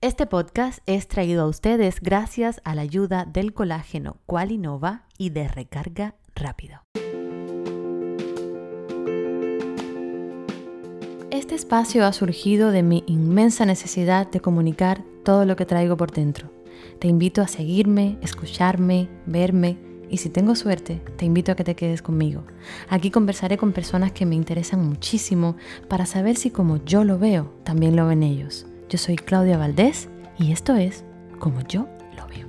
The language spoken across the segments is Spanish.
Este podcast es traído a ustedes gracias a la ayuda del colágeno Qualinova y de recarga rápido. Este espacio ha surgido de mi inmensa necesidad de comunicar todo lo que traigo por dentro. Te invito a seguirme, escucharme, verme y si tengo suerte, te invito a que te quedes conmigo. Aquí conversaré con personas que me interesan muchísimo para saber si como yo lo veo, también lo ven ellos. Yo soy Claudia Valdés y esto es Como yo lo veo.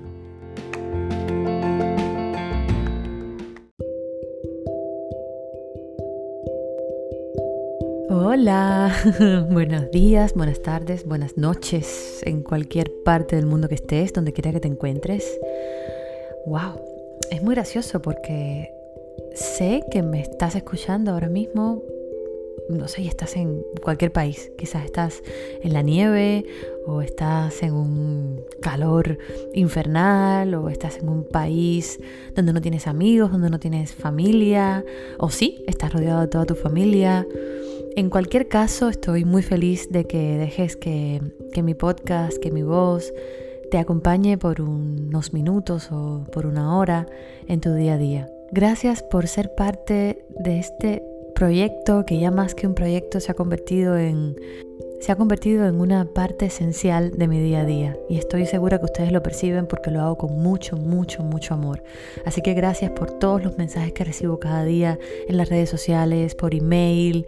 Hola, buenos días, buenas tardes, buenas noches en cualquier parte del mundo que estés, donde quiera que te encuentres. Wow, es muy gracioso porque sé que me estás escuchando ahora mismo no sé, estás en cualquier país. Quizás estás en la nieve o estás en un calor infernal o estás en un país donde no tienes amigos, donde no tienes familia o sí, estás rodeado de toda tu familia. En cualquier caso, estoy muy feliz de que dejes que, que mi podcast, que mi voz te acompañe por unos minutos o por una hora en tu día a día. Gracias por ser parte de este proyecto que ya más que un proyecto se ha convertido en se ha convertido en una parte esencial de mi día a día y estoy segura que ustedes lo perciben porque lo hago con mucho, mucho, mucho amor. Así que gracias por todos los mensajes que recibo cada día en las redes sociales, por email,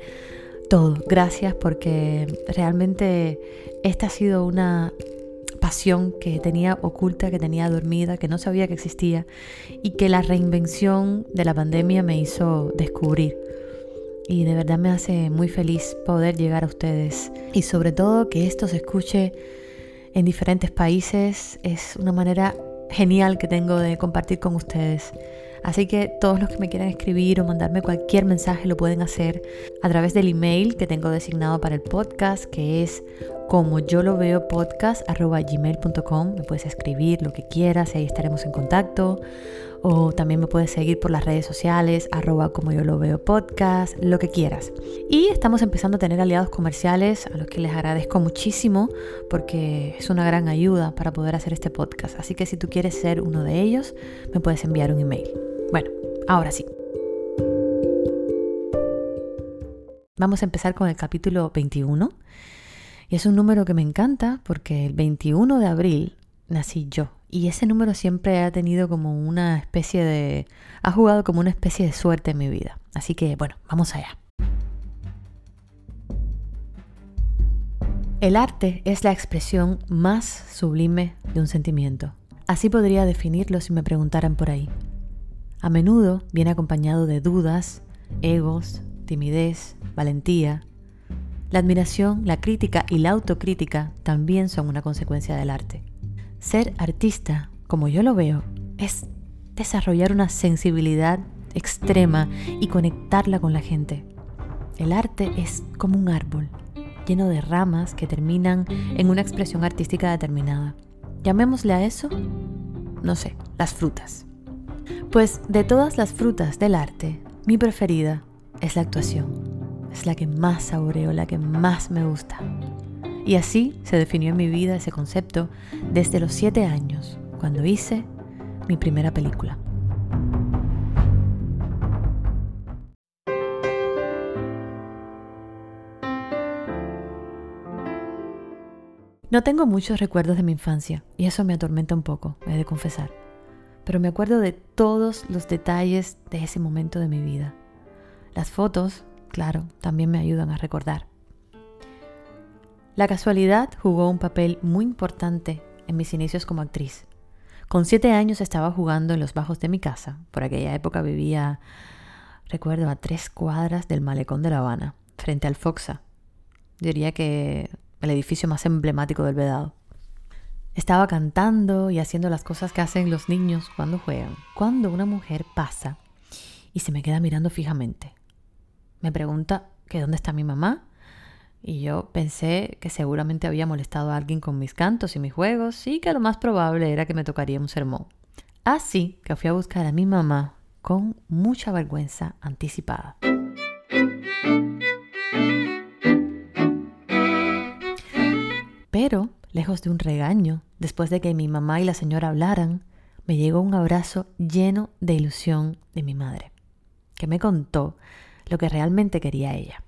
todo. Gracias porque realmente esta ha sido una pasión que tenía oculta, que tenía dormida, que no sabía que existía y que la reinvención de la pandemia me hizo descubrir y de verdad me hace muy feliz poder llegar a ustedes y sobre todo que esto se escuche en diferentes países es una manera genial que tengo de compartir con ustedes. Así que todos los que me quieran escribir o mandarme cualquier mensaje lo pueden hacer a través del email que tengo designado para el podcast, que es como yo lo veo podcast gmail.com. Me puedes escribir lo que quieras y ahí estaremos en contacto. O también me puedes seguir por las redes sociales, arroba como yo lo veo podcast, lo que quieras. Y estamos empezando a tener aliados comerciales a los que les agradezco muchísimo porque es una gran ayuda para poder hacer este podcast. Así que si tú quieres ser uno de ellos, me puedes enviar un email. Bueno, ahora sí. Vamos a empezar con el capítulo 21. Y es un número que me encanta porque el 21 de abril nací yo. Y ese número siempre ha tenido como una especie de... ha jugado como una especie de suerte en mi vida. Así que bueno, vamos allá. El arte es la expresión más sublime de un sentimiento. Así podría definirlo si me preguntaran por ahí. A menudo viene acompañado de dudas, egos, timidez, valentía. La admiración, la crítica y la autocrítica también son una consecuencia del arte. Ser artista, como yo lo veo, es desarrollar una sensibilidad extrema y conectarla con la gente. El arte es como un árbol, lleno de ramas que terminan en una expresión artística determinada. Llamémosle a eso, no sé, las frutas. Pues de todas las frutas del arte, mi preferida es la actuación. Es la que más saboreo, la que más me gusta. Y así se definió en mi vida ese concepto desde los siete años, cuando hice mi primera película. No tengo muchos recuerdos de mi infancia y eso me atormenta un poco, he de confesar pero me acuerdo de todos los detalles de ese momento de mi vida. Las fotos, claro, también me ayudan a recordar. La casualidad jugó un papel muy importante en mis inicios como actriz. Con siete años estaba jugando en los bajos de mi casa. Por aquella época vivía, recuerdo, a tres cuadras del malecón de La Habana, frente al Foxa. Diría que el edificio más emblemático del Vedado. Estaba cantando y haciendo las cosas que hacen los niños cuando juegan, cuando una mujer pasa y se me queda mirando fijamente. Me pregunta que dónde está mi mamá y yo pensé que seguramente había molestado a alguien con mis cantos y mis juegos y que lo más probable era que me tocaría un sermón. Así que fui a buscar a mi mamá con mucha vergüenza anticipada. Pero lejos de un regaño, después de que mi mamá y la señora hablaran, me llegó un abrazo lleno de ilusión de mi madre, que me contó lo que realmente quería ella.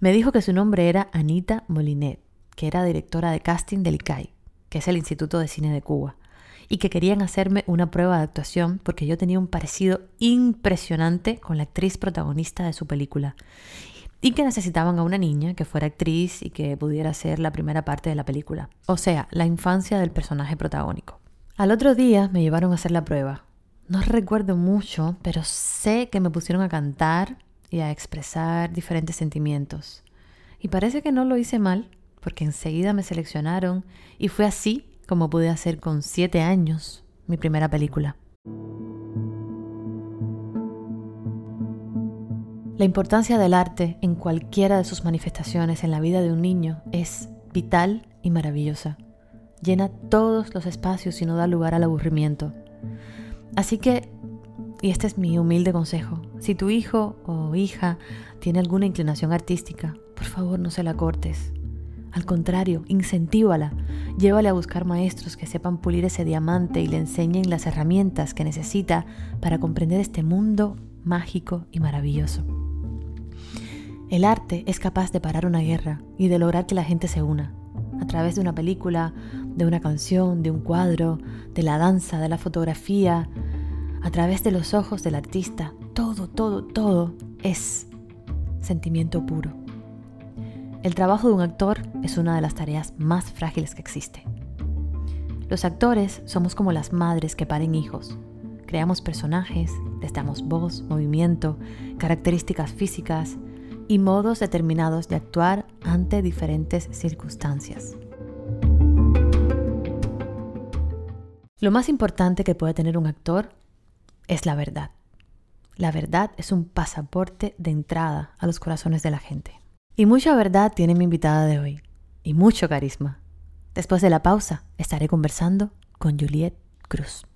Me dijo que su nombre era Anita Molinet, que era directora de casting del ICAI, que es el Instituto de Cine de Cuba, y que querían hacerme una prueba de actuación porque yo tenía un parecido impresionante con la actriz protagonista de su película y que necesitaban a una niña que fuera actriz y que pudiera ser la primera parte de la película, o sea, la infancia del personaje protagónico. Al otro día me llevaron a hacer la prueba. No recuerdo mucho, pero sé que me pusieron a cantar y a expresar diferentes sentimientos. Y parece que no lo hice mal, porque enseguida me seleccionaron y fue así como pude hacer con siete años mi primera película. La importancia del arte en cualquiera de sus manifestaciones en la vida de un niño es vital y maravillosa. Llena todos los espacios y no da lugar al aburrimiento. Así que, y este es mi humilde consejo, si tu hijo o hija tiene alguna inclinación artística, por favor no se la cortes. Al contrario, incentívala. Llévale a buscar maestros que sepan pulir ese diamante y le enseñen las herramientas que necesita para comprender este mundo mágico y maravilloso. El arte es capaz de parar una guerra y de lograr que la gente se una, a través de una película, de una canción, de un cuadro, de la danza, de la fotografía, a través de los ojos del artista. Todo, todo, todo es sentimiento puro. El trabajo de un actor es una de las tareas más frágiles que existe. Los actores somos como las madres que paren hijos. Creamos personajes, les damos voz, movimiento, características físicas, y modos determinados de actuar ante diferentes circunstancias. Lo más importante que puede tener un actor es la verdad. La verdad es un pasaporte de entrada a los corazones de la gente. Y mucha verdad tiene mi invitada de hoy. Y mucho carisma. Después de la pausa, estaré conversando con Juliette Cruz.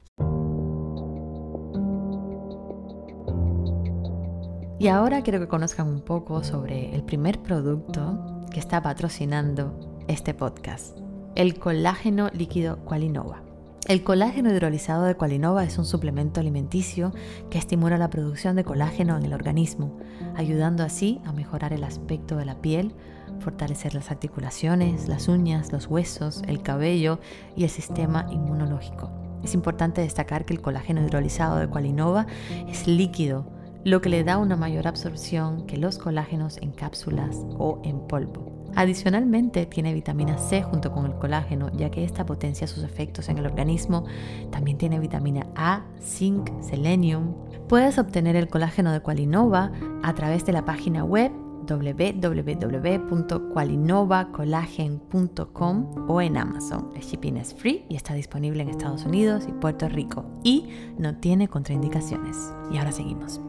Y ahora quiero que conozcan un poco sobre el primer producto que está patrocinando este podcast, el colágeno líquido Qualinova. El colágeno hidrolizado de Qualinova es un suplemento alimenticio que estimula la producción de colágeno en el organismo, ayudando así a mejorar el aspecto de la piel, fortalecer las articulaciones, las uñas, los huesos, el cabello y el sistema inmunológico. Es importante destacar que el colágeno hidrolizado de Qualinova es líquido, lo que le da una mayor absorción que los colágenos en cápsulas o en polvo. Adicionalmente tiene vitamina C junto con el colágeno, ya que esta potencia sus efectos en el organismo. También tiene vitamina A, zinc, selenium. Puedes obtener el colágeno de Qualinova a través de la página web www.qualinovacolagen.com o en Amazon. El shipping es free y está disponible en Estados Unidos y Puerto Rico y no tiene contraindicaciones. Y ahora seguimos.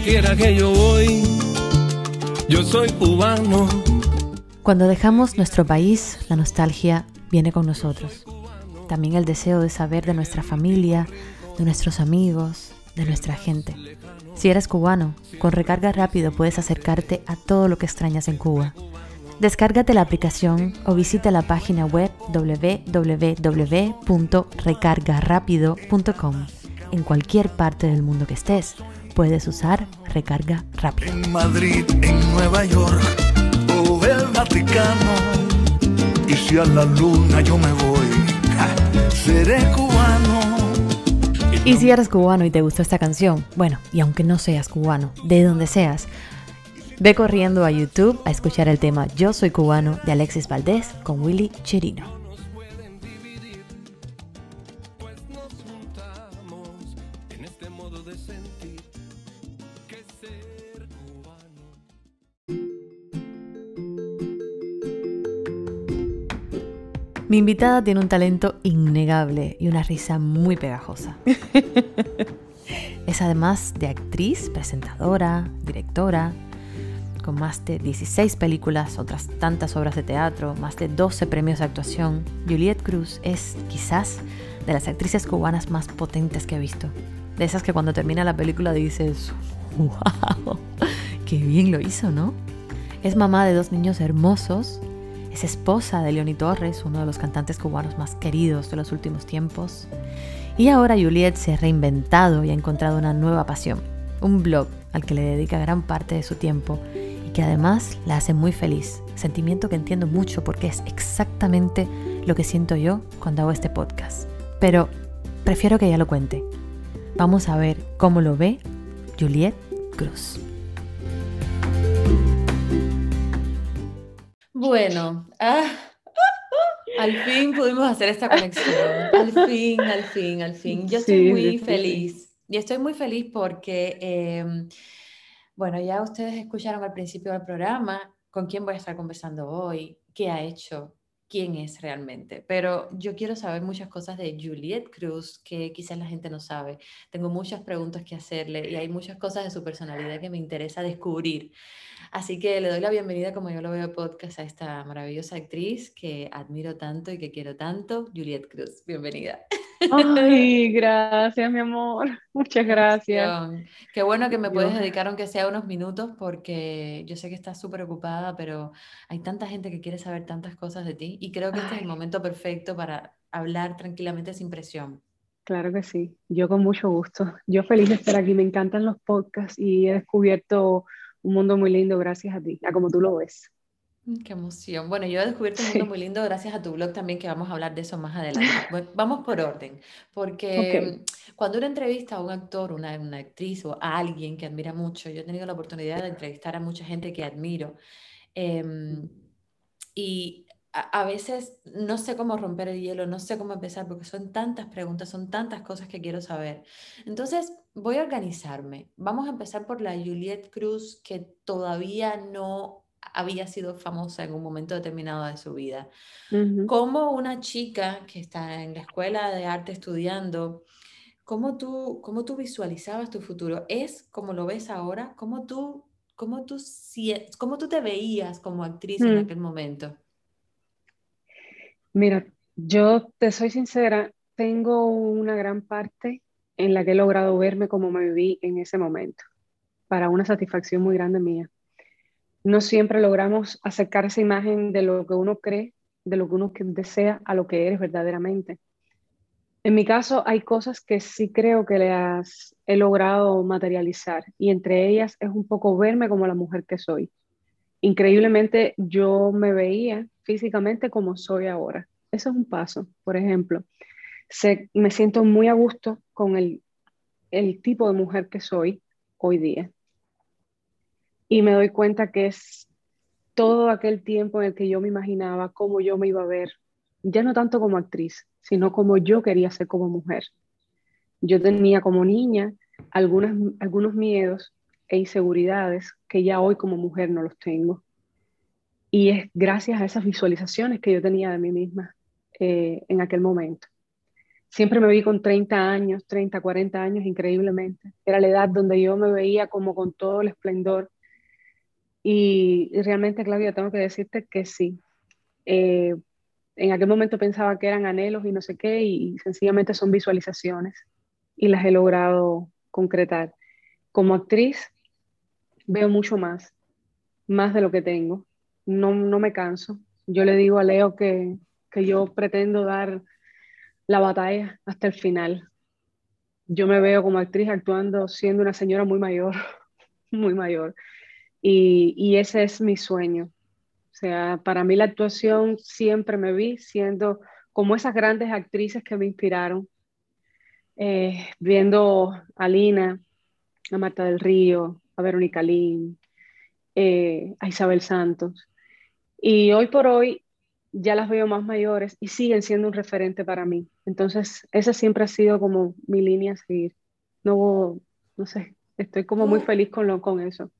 Quiera que yo voy, yo soy cubano. Cuando dejamos nuestro país, la nostalgia viene con nosotros. También el deseo de saber de nuestra familia, de nuestros amigos, de nuestra gente. Si eres cubano, con recarga rápido puedes acercarte a todo lo que extrañas en Cuba. Descárgate la aplicación o visita la página web www.recargarapido.com en cualquier parte del mundo que estés puedes usar recarga rápida. En Madrid, en Nueva York o el Vaticano. Y si a la luna yo me voy, seré cubano. Y si eres cubano y te gustó esta canción, bueno, y aunque no seas cubano, de donde seas, ve corriendo a YouTube a escuchar el tema Yo soy cubano de Alexis Valdés con Willy Chirino. Mi invitada tiene un talento innegable y una risa muy pegajosa. es además de actriz, presentadora, directora, con más de 16 películas, otras tantas obras de teatro, más de 12 premios de actuación. Juliette Cruz es quizás de las actrices cubanas más potentes que he visto. De esas que cuando termina la película dices, wow, qué bien lo hizo, ¿no? Es mamá de dos niños hermosos, es esposa de Leoni Torres, uno de los cantantes cubanos más queridos de los últimos tiempos. Y ahora Juliet se ha reinventado y ha encontrado una nueva pasión, un blog al que le dedica gran parte de su tiempo y que además la hace muy feliz, sentimiento que entiendo mucho porque es exactamente lo que siento yo cuando hago este podcast. Pero prefiero que ella lo cuente. Vamos a ver cómo lo ve Juliet Cruz. Bueno, ah, al fin pudimos hacer esta conexión. Al fin, al fin, al fin. Yo estoy muy feliz. Y estoy muy feliz porque, em, bueno, ya ustedes escucharon al principio del programa con quién voy a estar conversando hoy, qué ha hecho, quién es realmente. Pero yo quiero saber muchas cosas de Juliet Cruz que quizás la gente no sabe. Tengo muchas preguntas que hacerle y hay muchas cosas de su personalidad que me interesa descubrir. Así que le doy la bienvenida, como yo lo veo podcast, a esta maravillosa actriz que admiro tanto y que quiero tanto, Juliet Cruz. Bienvenida. Ay, gracias, mi amor. Muchas gracias. Qué bueno que me puedes dedicar, aunque sea unos minutos, porque yo sé que estás súper ocupada, pero hay tanta gente que quiere saber tantas cosas de ti y creo que este es el momento perfecto para hablar tranquilamente sin presión. Claro que sí, yo con mucho gusto. Yo feliz de estar aquí, me encantan los podcasts y he descubierto un mundo muy lindo gracias a ti, a como tú lo ves. Mm, qué emoción. Bueno, yo he descubierto un mundo muy lindo gracias a tu blog también, que vamos a hablar de eso más adelante. vamos por orden, porque mm, cuando uno entrevista a un actor, una, una, actriz o a alguien que admira mucho, yo he tenido la oportunidad de entrevistar a mucha gente que admiro. Em, y a, veces no sé cómo romper el hielo, no sé cómo empezar, porque son tantas preguntas, son tantas cosas que quiero saber. Entonces, voy a organizarme. Vamos a empezar por la Juliette Cruz, que todavía no había sido famosa en un momento determinado de su vida. Como una chica que está en la escuela de arte estudiando, ¿cómo tú, cómo tú visualizabas tu futuro? ¿Es como lo ves ahora? ¿Cómo tú, cómo tú, cómo tú te veías como actriz en mm. aquel momento? Mira, yo te soy sincera, tengo una gran parte en la que he logrado verme como me viví en ese momento, para una satisfacción muy grande mía. No siempre logramos acercar esa imagen de lo que uno cree, de lo que uno desea, a lo que eres verdaderamente. En mi caso, hay cosas que sí creo que las he logrado materializar y entre ellas es un poco verme como la mujer que soy. Increíblemente, yo me veía físicamente como soy ahora. Eso es un paso, por ejemplo. me siento muy a gusto con el, el tipo de mujer que soy hoy día. Y me doy cuenta que es todo aquel tiempo en el que yo me imaginaba cómo yo me iba a ver, ya no tanto como actriz, sino como yo quería ser como mujer. Yo tenía como niña algunas, algunos miedos e inseguridades que ya hoy como mujer no los tengo. Y es gracias a esas visualizaciones que yo tenía de mí misma eh, en aquel momento. Siempre me vi con 30 años, 30, 40 años, increíblemente. Era la edad donde yo me veía como con todo el esplendor. Y, realmente, Claudia, tengo que decirte que sí. Eh, en aquel momento pensaba que eran anhelos y no sé qué, y sencillamente son visualizaciones y las he logrado concretar. Como actriz, veo mucho más, más de lo que tengo no, no me canso. Yo le digo a Leo que, que yo pretendo dar la batalla hasta el final. Yo me veo como actriz actuando siendo una señora muy mayor, muy mayor. Y, y, ese es mi sueño. O sea, para mí la actuación siempre me vi siendo como esas grandes actrices que me inspiraron. Eh, viendo a Lina, a Marta del Río, a Verónica Lin, eh, a Isabel Santos. Y hoy por hoy ya las veo más mayores y siguen siendo un referente para mí. Entonces, esa siempre ha sido como mi línea a seguir. No, no sé, estoy como muy feliz con, lo, con eso.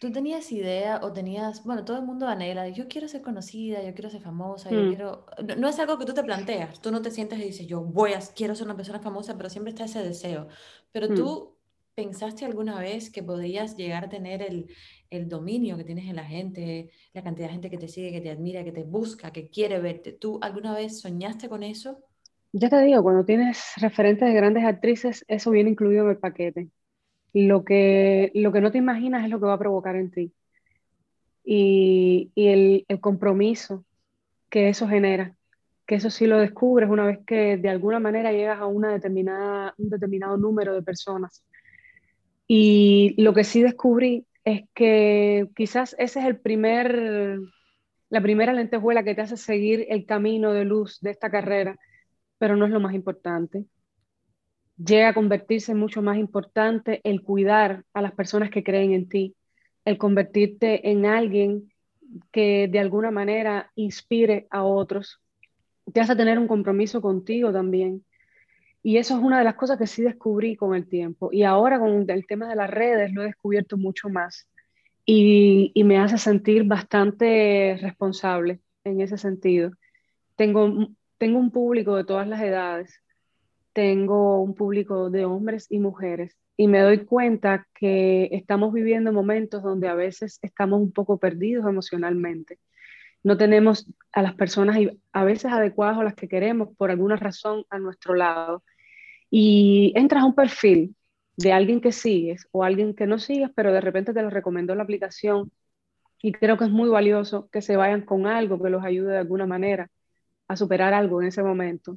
¿Tú tenías idea o tenías, bueno, todo el mundo anhela, yo quiero ser conocida, yo quiero ser famosa, yo mm. quiero... No, es algo que tú te planteas, tú no te sientes y dices, yo voy a, quiero ser una persona famosa, pero siempre está ese deseo. Pero mm. tú pensaste alguna vez que podías llegar a tener el, el dominio que tienes en la gente, la cantidad de gente que te sigue, que te admira, que te busca, que quiere verte. ¿Tú alguna vez soñaste con eso? Ya te digo, cuando tienes referentes de grandes actrices, eso viene incluido en el paquete. Lo que, lo que no te imaginas es lo que va a provocar en ti. y, el, el compromiso que eso genera, que eso sí lo descubres una vez que de alguna manera llegas a una determinada, un determinado número de personas. Y lo que sí descubrí es que quizás ese es el primer, la primera lentejuela que te hace seguir el camino de luz de esta carrera, pero no es lo más importante. Llega a convertirse mucho más importante el cuidar a las personas que creen en ti, el convertirte en alguien que de alguna manera inspire a otros. Te hace tener un compromiso contigo también. Y eso es una de las cosas que sí descubrí con el tiempo. Y ahora con el tema de las redes lo he descubierto mucho más. Y, me hace sentir bastante responsable en ese sentido. Tengo, tengo un público de todas las edades. Tengo un público de hombres y mujeres y me doy cuenta que estamos viviendo momentos donde a veces estamos un poco perdidos emocionalmente. No tenemos a las personas a veces adecuadas o las que queremos por alguna razón a nuestro lado. Y entras a un perfil de alguien que sigues o alguien que no sigues, pero de repente te lo recomendó la aplicación y creo que es muy valioso que se vayan con algo que los ayude de alguna manera a superar algo en ese momento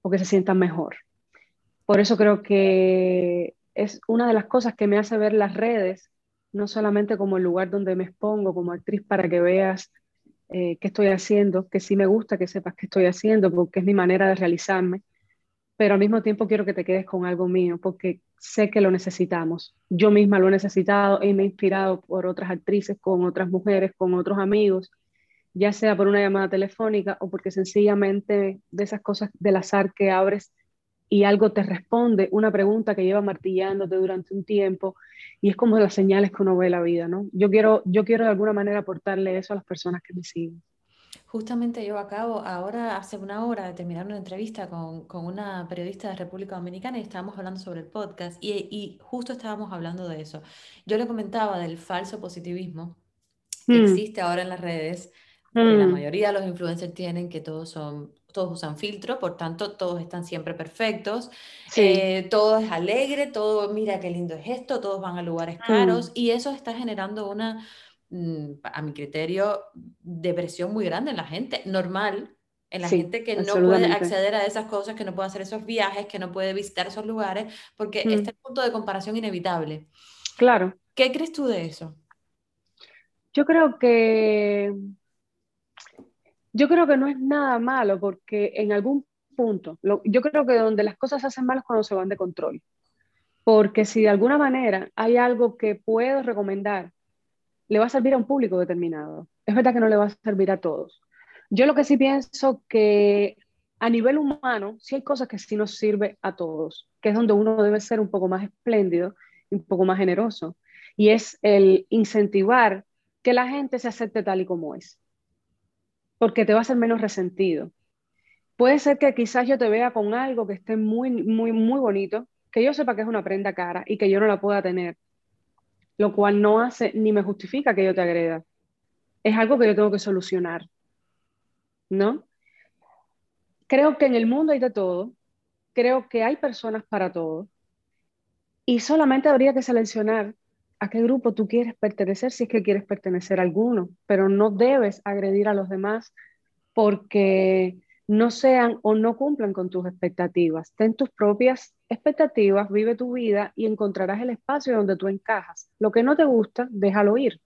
o que se sientan mejor. Por eso creo que es una de las cosas que me hace ver las redes, no solamente como el lugar donde me expongo como actriz para que veas eh, qué estoy haciendo, que sí me gusta que sepas qué estoy haciendo, porque es mi manera de realizarme, pero al mismo tiempo quiero que te quedes con algo mío, porque sé que lo necesitamos. Yo misma lo he necesitado y me he inspirado por otras actrices, con otras mujeres, con otros amigos, ya sea por una llamada telefónica o porque sencillamente de esas cosas del azar que abres y algo te responde, una pregunta que lleva martillándote durante un tiempo, y es como las señales que uno ve la vida, ¿no? Yo quiero, yo quiero de alguna manera aportarle eso a las personas que me siguen. Justamente yo acabo, ahora hace una hora de terminar una entrevista con, con una periodista de República Dominicana y estábamos hablando sobre el podcast y, y, justo estábamos hablando de eso. Yo le comentaba del falso positivismo que mm. existe ahora en las redes, que la mm. mayoría de los influencers tienen, que todos son todos usan filtro, por tanto todos están siempre perfectos, eh, todo es alegre, todo, mira qué lindo es esto, todos van a lugares mm. caros y eso está generando una, mm, a mi criterio, depresión muy grande en la gente, normal, en la gente que no puede acceder a esas cosas, que no puede hacer esos viajes, que no puede visitar esos lugares, porque mm. este punto de comparación inevitable. Claro. ¿Qué crees tú de eso? Yo creo que yo creo que no es nada malo porque en algún punto, yo creo que donde las cosas se hacen mal es cuando se van de control. Porque si de alguna manera hay algo que puedo recomendar, le va a servir a un público determinado. Es verdad que no le va a servir a todos. Yo lo que sí pienso que a nivel humano, sí hay cosas que sí nos sirve a todos, que es donde uno debe ser un poco más espléndido un poco más generoso. Y es el incentivar que la gente se acepte tal y como es porque te va a ser menos resentido. Puede ser que quizás yo te vea con algo que esté muy, muy, muy bonito, que yo sepa que es una prenda cara y que yo no la pueda tener, lo cual no hace ni me justifica que yo te agreda. Es algo que yo tengo que solucionar, ¿no? Creo que en el mundo hay de todo, creo que hay personas para todo y solamente habría que seleccionar a qué grupo tú quieres pertenecer si es que quieres pertenecer a alguno, pero no debes agredir a los demás porque no sean o no cumplan con tus expectativas. Ten tus propias expectativas, vive tu vida y encontrarás el espacio donde tú encajas. Lo que no te gusta, déjalo ir.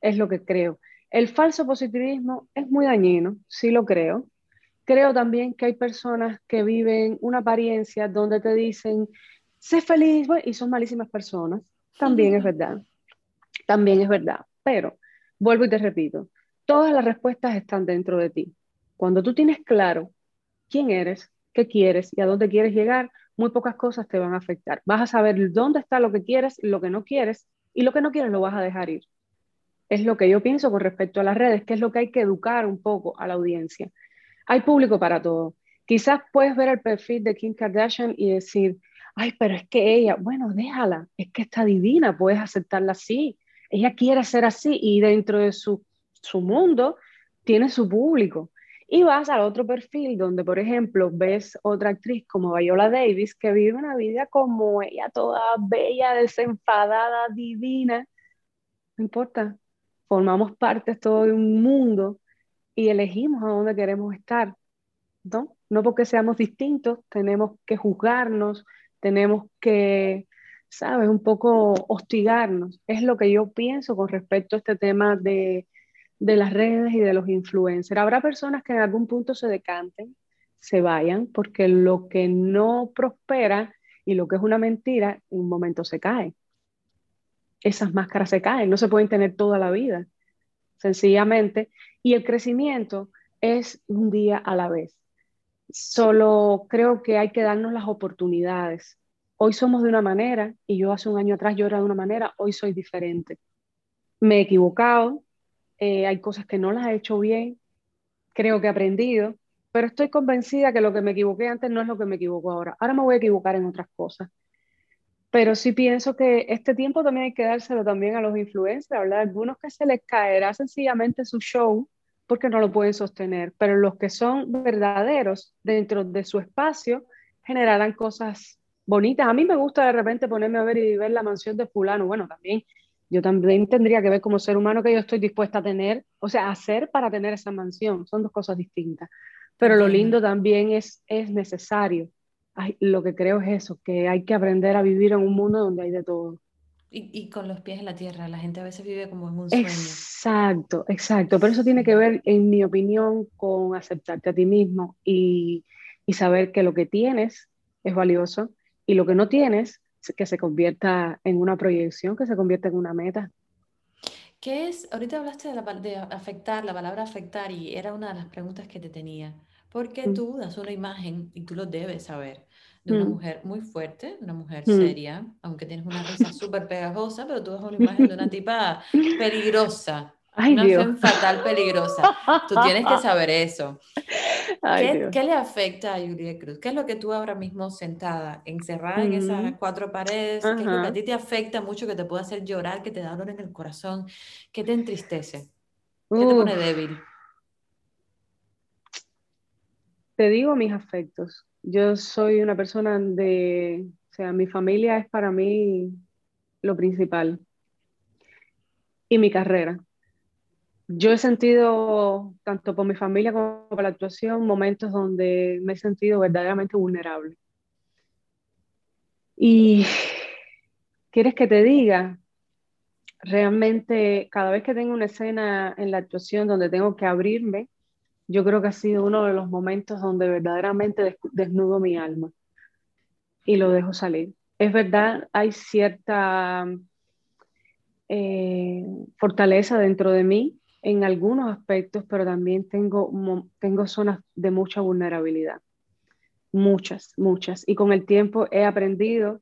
Es lo que creo. El falso positivismo es muy dañino, sí lo creo. Creo también que hay personas que viven una apariencia donde te dicen, sé feliz, y son malísimas personas también es verdad. También es verdad. Pero, vuelvo y te repito, todas las respuestas están dentro de ti. Cuando tú tienes claro quién eres, qué quieres y a dónde quieres llegar, muy pocas cosas te van a afectar. Vas a saber dónde está lo que quieres, lo que no quieres y lo que no quieres lo vas a dejar ir. Es lo que yo pienso con respecto a las redes, que es lo que hay que educar un poco a la audiencia. Hay público para todo. Quizás puedes ver el perfil de Kim Kardashian y decir, ay, pero es que ella, bueno, déjala, es que está divina, puedes aceptarla así. Ella quiere ser así y dentro de su, su mundo tiene su público. Y vas al otro perfil donde, por ejemplo, ves otra actriz como Viola Davis que vive una vida como ella, toda bella, desenfadada, divina. No importa. formamos parte todo de un mundo y elegimos a dónde queremos estar, ¿no? No porque seamos distintos, tenemos que juzgarnos, tenemos que, ¿sabes? Un poco hostigarnos. Es lo que yo pienso con respecto a este tema de, de las redes y de los influencers. Habrá personas que en algún punto se decanten, se vayan, porque lo que no prospera y lo que es una mentira, en un momento se cae. Esas máscaras se caen, no se pueden tener toda la vida, sencillamente. Y el crecimiento es un día a la vez. Solo creo que hay que darnos las oportunidades. Hoy somos de una manera y yo hace un año atrás yo era de una manera, hoy soy diferente. Me he equivocado, eh, hay cosas que no las he hecho bien, creo que he aprendido, pero estoy convencida que lo que me equivoqué antes no es lo que me equivoco ahora. Ahora me voy a equivocar en otras cosas. Pero sí pienso que este tiempo también hay que dárselo también a los influencers, ¿verdad? Algunos que se les caerá sencillamente su show porque no lo pueden sostener, pero los que son verdaderos dentro de su espacio generarán cosas bonitas. A mí me gusta de repente ponerme a ver y ver la mansión de fulano. Bueno, también yo también tendría que ver como ser humano que yo estoy dispuesta a tener, o sea, hacer para tener esa mansión. Son dos cosas distintas. Pero lo lindo también es, es necesario. lo que creo es eso, que hay que aprender a vivir en un mundo donde hay de todo. Y, y, con los pies en la tierra, la gente a veces vive como en un sueño. Exacto, exacto. Pero eso tiene que ver, en mi opinión, con aceptarte a ti mismo y, y saber que lo que tienes es valioso y lo que no tienes, que se convierta en una proyección, que se convierta en una meta. ¿Qué es? Ahorita hablaste de, la, de afectar, la palabra afectar, y era una de las preguntas que te tenía. Porque mm. tú das una imagen, y tú lo debes saber, de una mm. mujer muy fuerte, una mujer mm. seria, aunque tienes una risa súper pegajosa, pero tú das una imagen de una tipa peligrosa, una fatal peligrosa. Tú tienes que saber eso. ¿Qué, le afecta a Julia Cruz? ¿Qué es lo que tú ahora mismo sentada, encerrada en esas cuatro paredes, qué es lo que a ti te afecta mucho, que te puede hacer llorar, que te da dolor en el corazón, que te entristece, qué te pone débil? Te digo mis afectos. Yo soy una persona de, o sea, mi familia es para mí lo principal. Y mi carrera yo he sentido, tanto por mi familia como por la actuación, momentos donde me he sentido verdaderamente vulnerable. Y quieres que te diga, realmente cada vez que tengo una escena en la actuación donde tengo que abrirme, yo creo que ha sido uno de los momentos donde verdaderamente desnudo mi alma y lo dejo salir. Es verdad, hay cierta eh, fortaleza dentro de mí en algunos aspectos, pero también tengo, tengo zonas de mucha vulnerabilidad. Muchas, muchas. Y con el tiempo he aprendido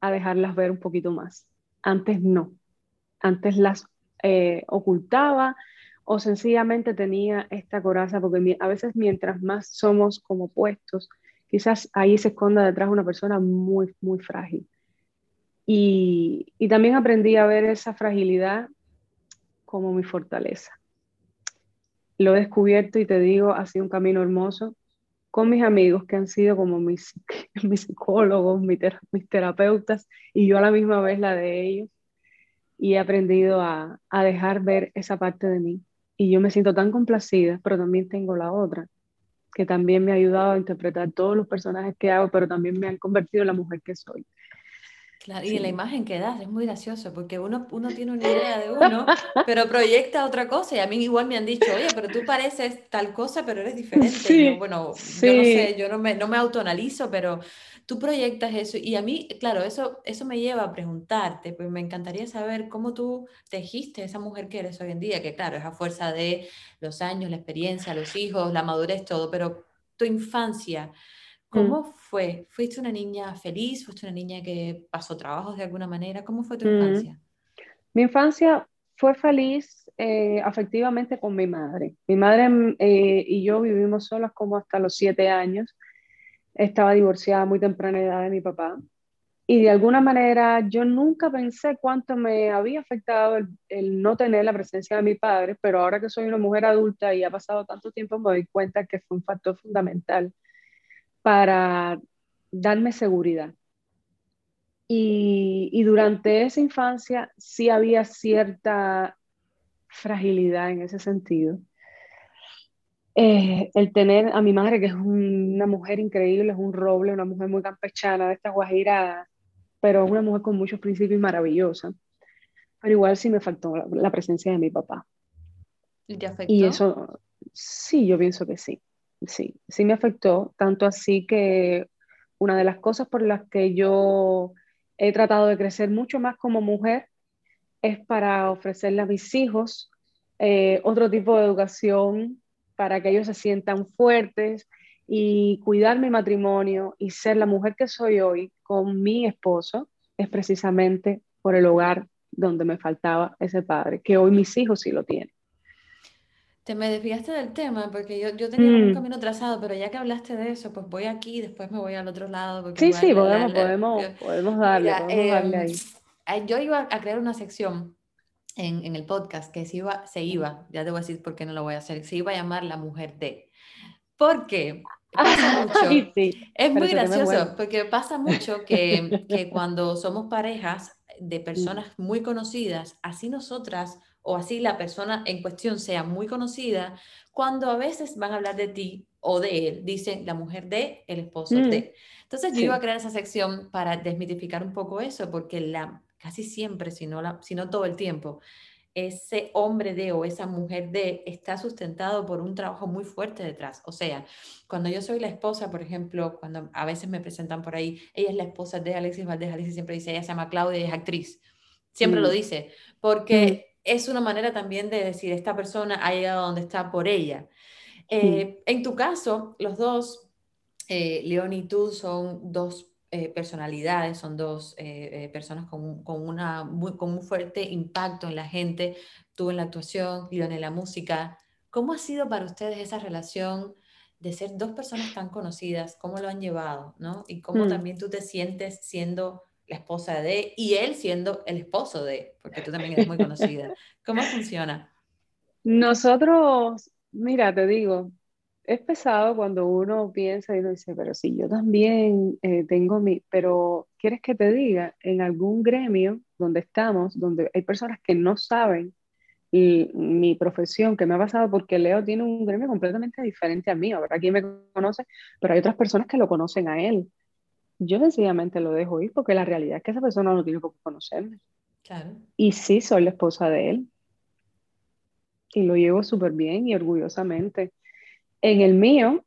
a dejarlas ver un poquito más. Antes no. Antes las eh, ocultaba o sencillamente tenía esta coraza, porque a veces mientras más somos como puestos, quizás ahí se esconda detrás una persona muy, muy frágil. Y, y también aprendí a ver esa fragilidad como mi fortaleza lo he descubierto y te digo, ha sido un camino hermoso con mis amigos que han sido como mis, mis psicólogos, mis, terapeutas y yo a la misma vez la de ellos. Y he aprendido a, a dejar ver esa parte de mí. Y yo me siento tan complacida, pero también tengo la otra, que también me ha ayudado a interpretar todos los personajes que hago, pero también me han convertido en la mujer que soy. Claro, y la imagen que das es muy gracioso porque uno, uno tiene una idea de uno, pero proyecta otra cosa. Y a mí igual me han dicho, oye, pero tú pareces tal cosa, pero eres diferente. bueno, yo no sé, yo no me, no me autoanalizo, pero tú proyectas eso. Y a mí, claro, eso, eso me lleva a preguntarte, pues me encantaría saber cómo tú tejiste esa mujer que eres hoy en día, que claro, es a fuerza de los años, la experiencia, los hijos, la madurez, todo, pero tu infancia. Mm. ¿Cómo fue? ¿Fuiste una niña feliz? ¿Fuiste una niña que pasó trabajos de alguna manera? ¿Cómo fue tu mm. infancia? Mi infancia fue feliz eh, afectivamente con mi madre. Mi madre mm, eh, y yo vivimos solas como hasta los siete años. Estaba divorciada muy temprana edad de mi papá. Y de alguna manera yo nunca pensé cuánto me había afectado el, el, no tener la presencia de mi padre, pero ahora que soy una mujer adulta y ha pasado tanto tiempo me doy cuenta que fue un factor fundamental para darme seguridad. Y, durante esa infancia sí había cierta fragilidad en ese sentido. Eh, el tener a mi madre, que es una mujer increíble, es un roble, una mujer muy campechana, de esta guajira, pero una mujer con muchos principios y maravillosa. Pero igual sí me faltó la, presencia de mi papá. ¿Y te afectó? Y eso, sí, yo pienso que sí. Sí, sí me afectó, tanto así que una de las cosas por las que yo he tratado de crecer mucho más como mujer es para ofrecerle a mis hijos eh, otro tipo de educación para que ellos se sientan fuertes y cuidar mi matrimonio y ser la mujer que soy hoy con mi esposo es precisamente por el hogar donde me faltaba ese padre, que hoy mis hijos sí lo tienen. Te me desviaste del tema porque yo, yo tenía un mm. camino trazado, pero ya que hablaste de eso, pues voy aquí y después me voy al otro lado. sí, sí, podemos, podemos, podemos darle, podemos darle em, ahí. Yo iba a crear una sección en, en, el podcast que se iba, se iba, ya te voy a decir por qué no lo voy a hacer, se iba a llamar La Mujer de. Porque pasa mucho. es muy gracioso, porque pasa mucho que, que cuando somos parejas de personas muy conocidas, así nosotras o así la persona en cuestión sea muy conocida, cuando a veces van a hablar de ti o de él, dicen la mujer de, el esposo mm. de. Entonces yo iba a crear esa sección para desmitificar un poco eso, porque la, casi siempre, si no, la, si no todo el tiempo, ese hombre de o esa mujer de está sustentado por un trabajo muy fuerte detrás. O sea, cuando yo soy la esposa, por ejemplo, cuando a veces me presentan por ahí, ella es la esposa de Alexis Valdés, Alexis siempre dice, ella se llama Claudia y es actriz. Siempre lo mm. dice, porque mm. Es una manera también de decir, esta persona ha llegado donde está por ella. Eh, en tu caso, los dos, eh, León y tú, son dos eh, personalidades, son dos eh, personas con, con, una, muy, con un fuerte impacto en la gente, tú en la actuación, yo en la música. ¿Cómo ha sido para ustedes esa relación de ser dos personas tan conocidas? ¿Cómo lo han llevado? ¿no? Y cómo mm. también tú te sientes siendo la esposa de y él siendo el esposo de, porque tú también eres muy conocida. ¿Cómo funciona? Nosotros, mira, te digo, es pesado cuando uno piensa y uno dice, pero si yo también eh, tengo mi, pero ¿quieres que te diga? En algún gremio donde estamos, donde hay personas que no saben mi profesión, que me ha pasado porque Leo tiene un gremio completamente diferente a mí, ahora aquí me conoce, pero hay otras personas que lo conocen a él. Yo sencillamente lo dejo ir porque la realidad es que esa persona no tiene por qué conocerme. Claro. Y sí, soy la esposa de él. Y lo llevo súper bien y orgullosamente. En el mío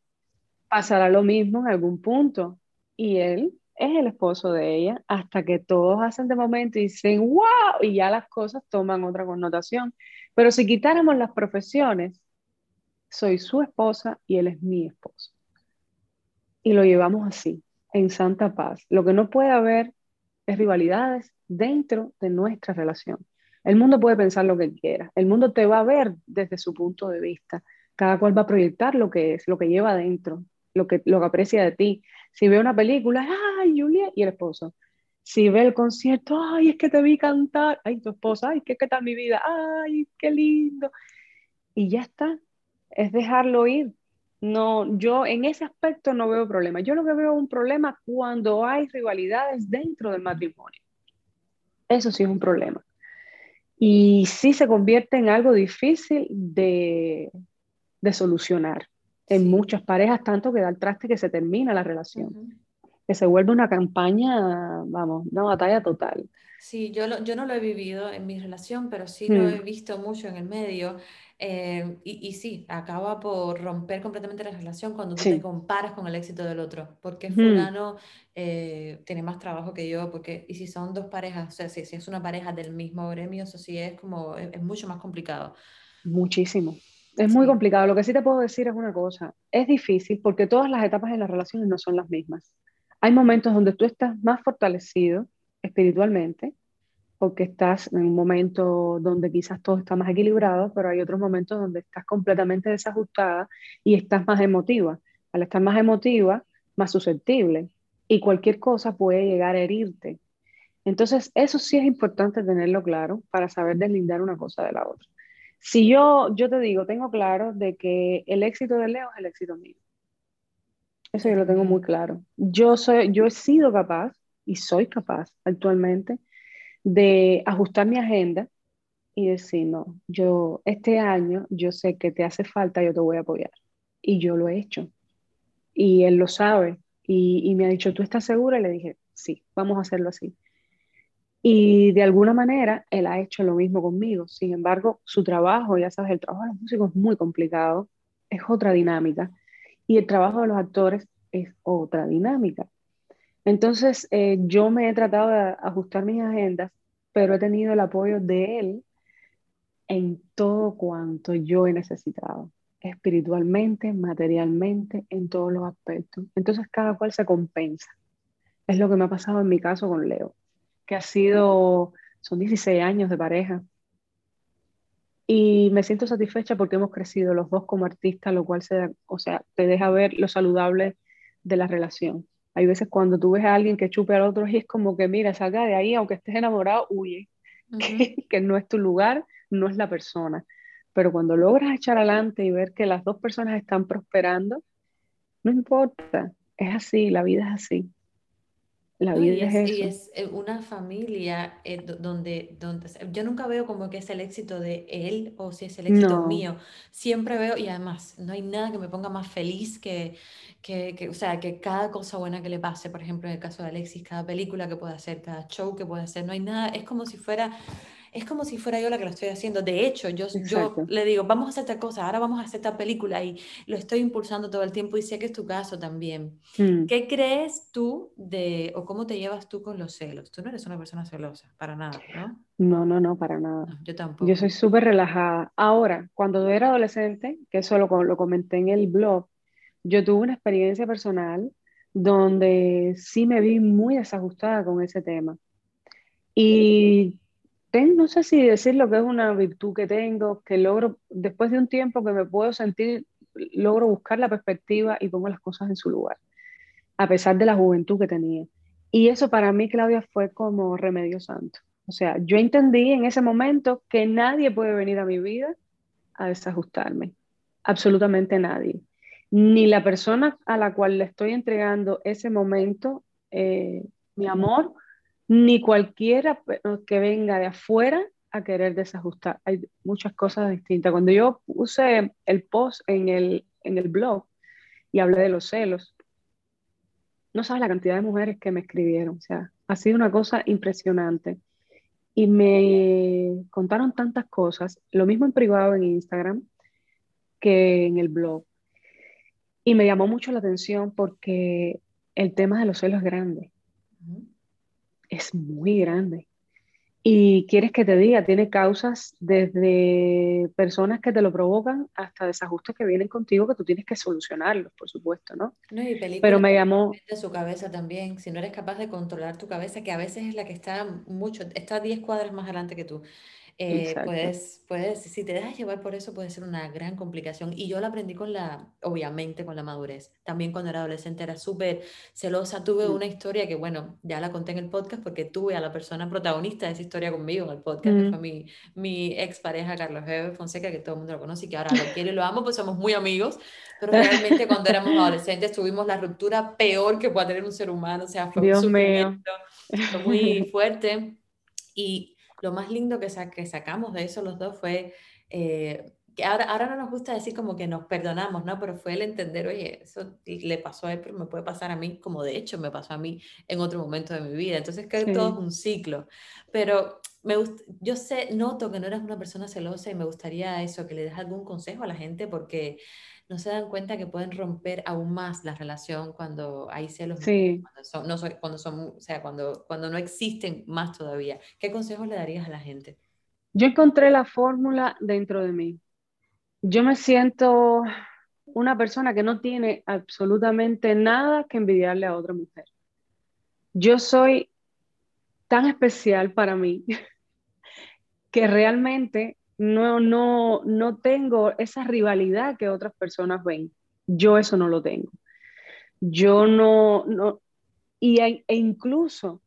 pasará lo mismo en algún punto y él es el esposo de ella hasta que todos hacen de momento y dicen, wow, y ya las cosas toman otra connotación. Pero si quitáramos las profesiones, soy su esposa y él es mi esposo. Y lo llevamos así, en santa paz. Lo que no puede haber es rivalidades dentro de nuestra relación. El mundo puede pensar lo que quiera, el mundo te va a ver desde su punto de vista, cada cual va a proyectar lo que es, lo que lleva adentro, lo que, lo que aprecia de ti. Si ve una película, ¡ay, Julia! Y el esposo. Si ve el concierto, ¡ay, es que te vi cantar! ¡Ay, tu esposa! ¡Ay, qué, qué tal mi vida! ¡Ay, qué lindo! Y ya está. Es dejarlo ir. No, yo en ese aspecto no veo problema. Yo lo que veo un problema cuando hay rivalidades dentro del matrimonio. Eso sí es un problema. Y sí se convierte en algo difícil de, de solucionar en muchas parejas, tanto que da el traste que se termina la relación. Que se vuelve una campaña, vamos, una batalla total. Sí, yo, yo no lo he vivido en mi relación, pero sí lo he mm. visto mucho en el medio. Eh, y, y, sí, acaba por romper completamente la relación cuando tú te comparas con el éxito del otro. Porque fulano eh, tiene más trabajo que yo, porque, y si son dos parejas, o sea, si, si es una pareja del mismo gremio, eso sí es como, es mucho más complicado. Muchísimo. Es muy complicado. Lo que sí te puedo decir es una cosa. Es difícil porque todas las etapas de las relaciones no son las mismas. Hay momentos donde tú estás más fortalecido espiritualmente, porque estás en un momento donde quizás todo está más equilibrado, pero hay otros momentos donde estás completamente desajustada y estás más emotiva. Al estar más emotiva, más susceptible y cualquier cosa puede llegar a herirte. Entonces, eso sí es importante tenerlo claro para saber deslindar una cosa de la otra. Si yo, yo te digo, tengo claro de que el éxito de Leo es el éxito mío. Eso yo lo tengo muy claro. Yo, soy, yo he sido capaz y soy capaz actualmente de ajustar mi agenda y decir, no, yo este año yo sé que te hace falta, yo te voy a apoyar. Y yo lo he hecho. Y él lo sabe. Y, y me ha dicho, ¿tú estás segura? Y le dije, sí, vamos a hacerlo así. Y de alguna manera él ha hecho lo mismo conmigo. Sin embargo, su trabajo, ya sabes, el trabajo de los músicos es muy complicado, es otra dinámica. Y el trabajo de los actores es otra dinámica. Entonces, eh, yo me he tratado de ajustar mis agendas, pero he tenido el apoyo de él en todo cuanto yo he necesitado, espiritualmente, materialmente, en todos los aspectos. Entonces, cada cual se compensa. Es lo que me ha pasado en mi caso con Leo que ha sido, son 16 años de pareja. Y me siento satisfecha porque hemos crecido los dos como artistas, lo cual se, o sea, te deja ver lo saludable de la relación. Hay veces cuando tú ves a alguien que chupe al otro y es como que, mira, salga de ahí, aunque estés enamorado, huye, que, que no es tu lugar, no es la persona. Pero cuando logras echar adelante y ver que las dos personas están prosperando, no importa, es así, la vida es así. La vida es, y es, eh, una familia eh, donde, donde yo nunca veo como que es el éxito de él o si es el éxito mío. Siempre veo, y además, no hay nada que me ponga más feliz que, que, que, o sea, que cada cosa buena que le pase, por ejemplo, en el caso de Alexis, cada película que pueda hacer, cada show que pueda hacer, no hay nada, es como si fuera es como si fuera yo la que lo estoy haciendo. De hecho, yo, yo le digo, vamos a hacer esta cosa, ahora vamos a hacer esta película y lo estoy impulsando todo el tiempo y sé que es tu caso también. Mm. ¿Qué crees tú de, o cómo te llevas tú con los celos? Tú no eres una persona celosa, para nada, ¿no? No, no, no, para nada. yo tampoco. Yo soy súper relajada. Ahora, cuando era adolescente, que eso lo, lo comenté en el blog, yo tuve una experiencia personal donde sí me vi muy desajustada con ese tema. Y no sé si decir lo que es una virtud que tengo, que logro, después de un tiempo que me puedo sentir, logro buscar la perspectiva y pongo las cosas en su lugar, a pesar de la juventud que tenía. Y eso para mí, Claudia, fue como remedio santo. O sea, yo entendí en ese momento que nadie puede venir a mi vida a desajustarme, absolutamente nadie. Ni la persona a la cual le estoy entregando ese momento, eh, mi amor, ni cualquiera que venga de afuera a querer desajustar. Hay muchas cosas distintas. Cuando yo puse el post en el, en el blog y hablé de los celos, no sabes la cantidad de mujeres que me escribieron. O sea, ha sido una cosa impresionante. Y me contaron tantas cosas, lo mismo en privado en Instagram que en el blog. Y me llamó mucho la atención porque el tema de los celos es grande es muy grande. Y quieres que te diga, tiene causas desde personas que te lo provocan hasta desajustes que vienen contigo que tú tienes que solucionarlos, por supuesto, ¿no? Pero me llamó... De su cabeza también, si no eres capaz de controlar tu cabeza, que a veces es la que está mucho, está 10 cuadras más adelante que tú. Eh, puedes, puedes, si te dejas llevar por eso puede ser una gran complicación. Y yo la aprendí con la, obviamente con la madurez. También cuando era adolescente era súper celosa. Tuve mm. una historia que, bueno, ya la conté en el podcast porque tuve a la persona protagonista de esa historia conmigo en el podcast, que fue mi, mi ex pareja Carlos Hebe Fonseca, que todo el mundo lo conoce y que ahora lo quiere y lo amo, pues somos muy amigos. Pero realmente cuando éramos adolescentes tuvimos la ruptura peor que puede tener un ser humano. O sea, fue un sufrimiento, fue muy fuerte. Y lo más lindo que, que sacamos de eso los dos fue eh, que ahora, ahora no nos gusta decir como que nos perdonamos, ¿no? Pero fue el entender, oye, eso le pasó a él, pero me puede pasar a mí, como de hecho me pasó a mí en otro momento de mi vida. Entonces, que todo es un ciclo. Pero me yo sé, noto que no eres una persona celosa y me gustaría eso, que le des algún consejo a la gente porque no se dan cuenta que pueden romper aún más la relación cuando hay celos, cuando, son, no, cuando, son, o sea, cuando, cuando no existen más todavía. ¿Qué consejos le darías a la gente? Yo encontré la fórmula dentro de mí. Yo me siento una persona que no tiene absolutamente nada que envidiarle a otra mujer. Yo soy tan especial para mí que realmente no, no, no tengo esa rivalidad que otras personas ven. Yo eso no lo tengo. Yo no, no, y e incluso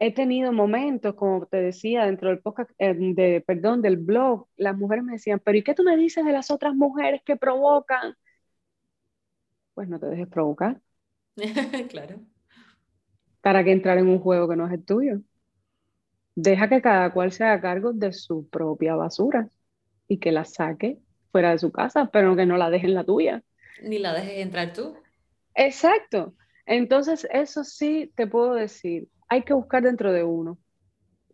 he tenido momentos, como te decía, dentro del podcast, eh, de, perdón, del blog, las mujeres me decían, pero ¿y qué tú me dices de las otras mujeres que provocan? Pues no te dejes provocar. claro. ¿Para que entrar en un juego que no es el tuyo? Deja que cada cual se haga cargo de su propia basura y que la saque fuera de su casa, pero que no la deje en la tuya. Ni la dejes entrar tú. Exacto. Entonces, eso sí te puedo decir, hay que buscar dentro de uno.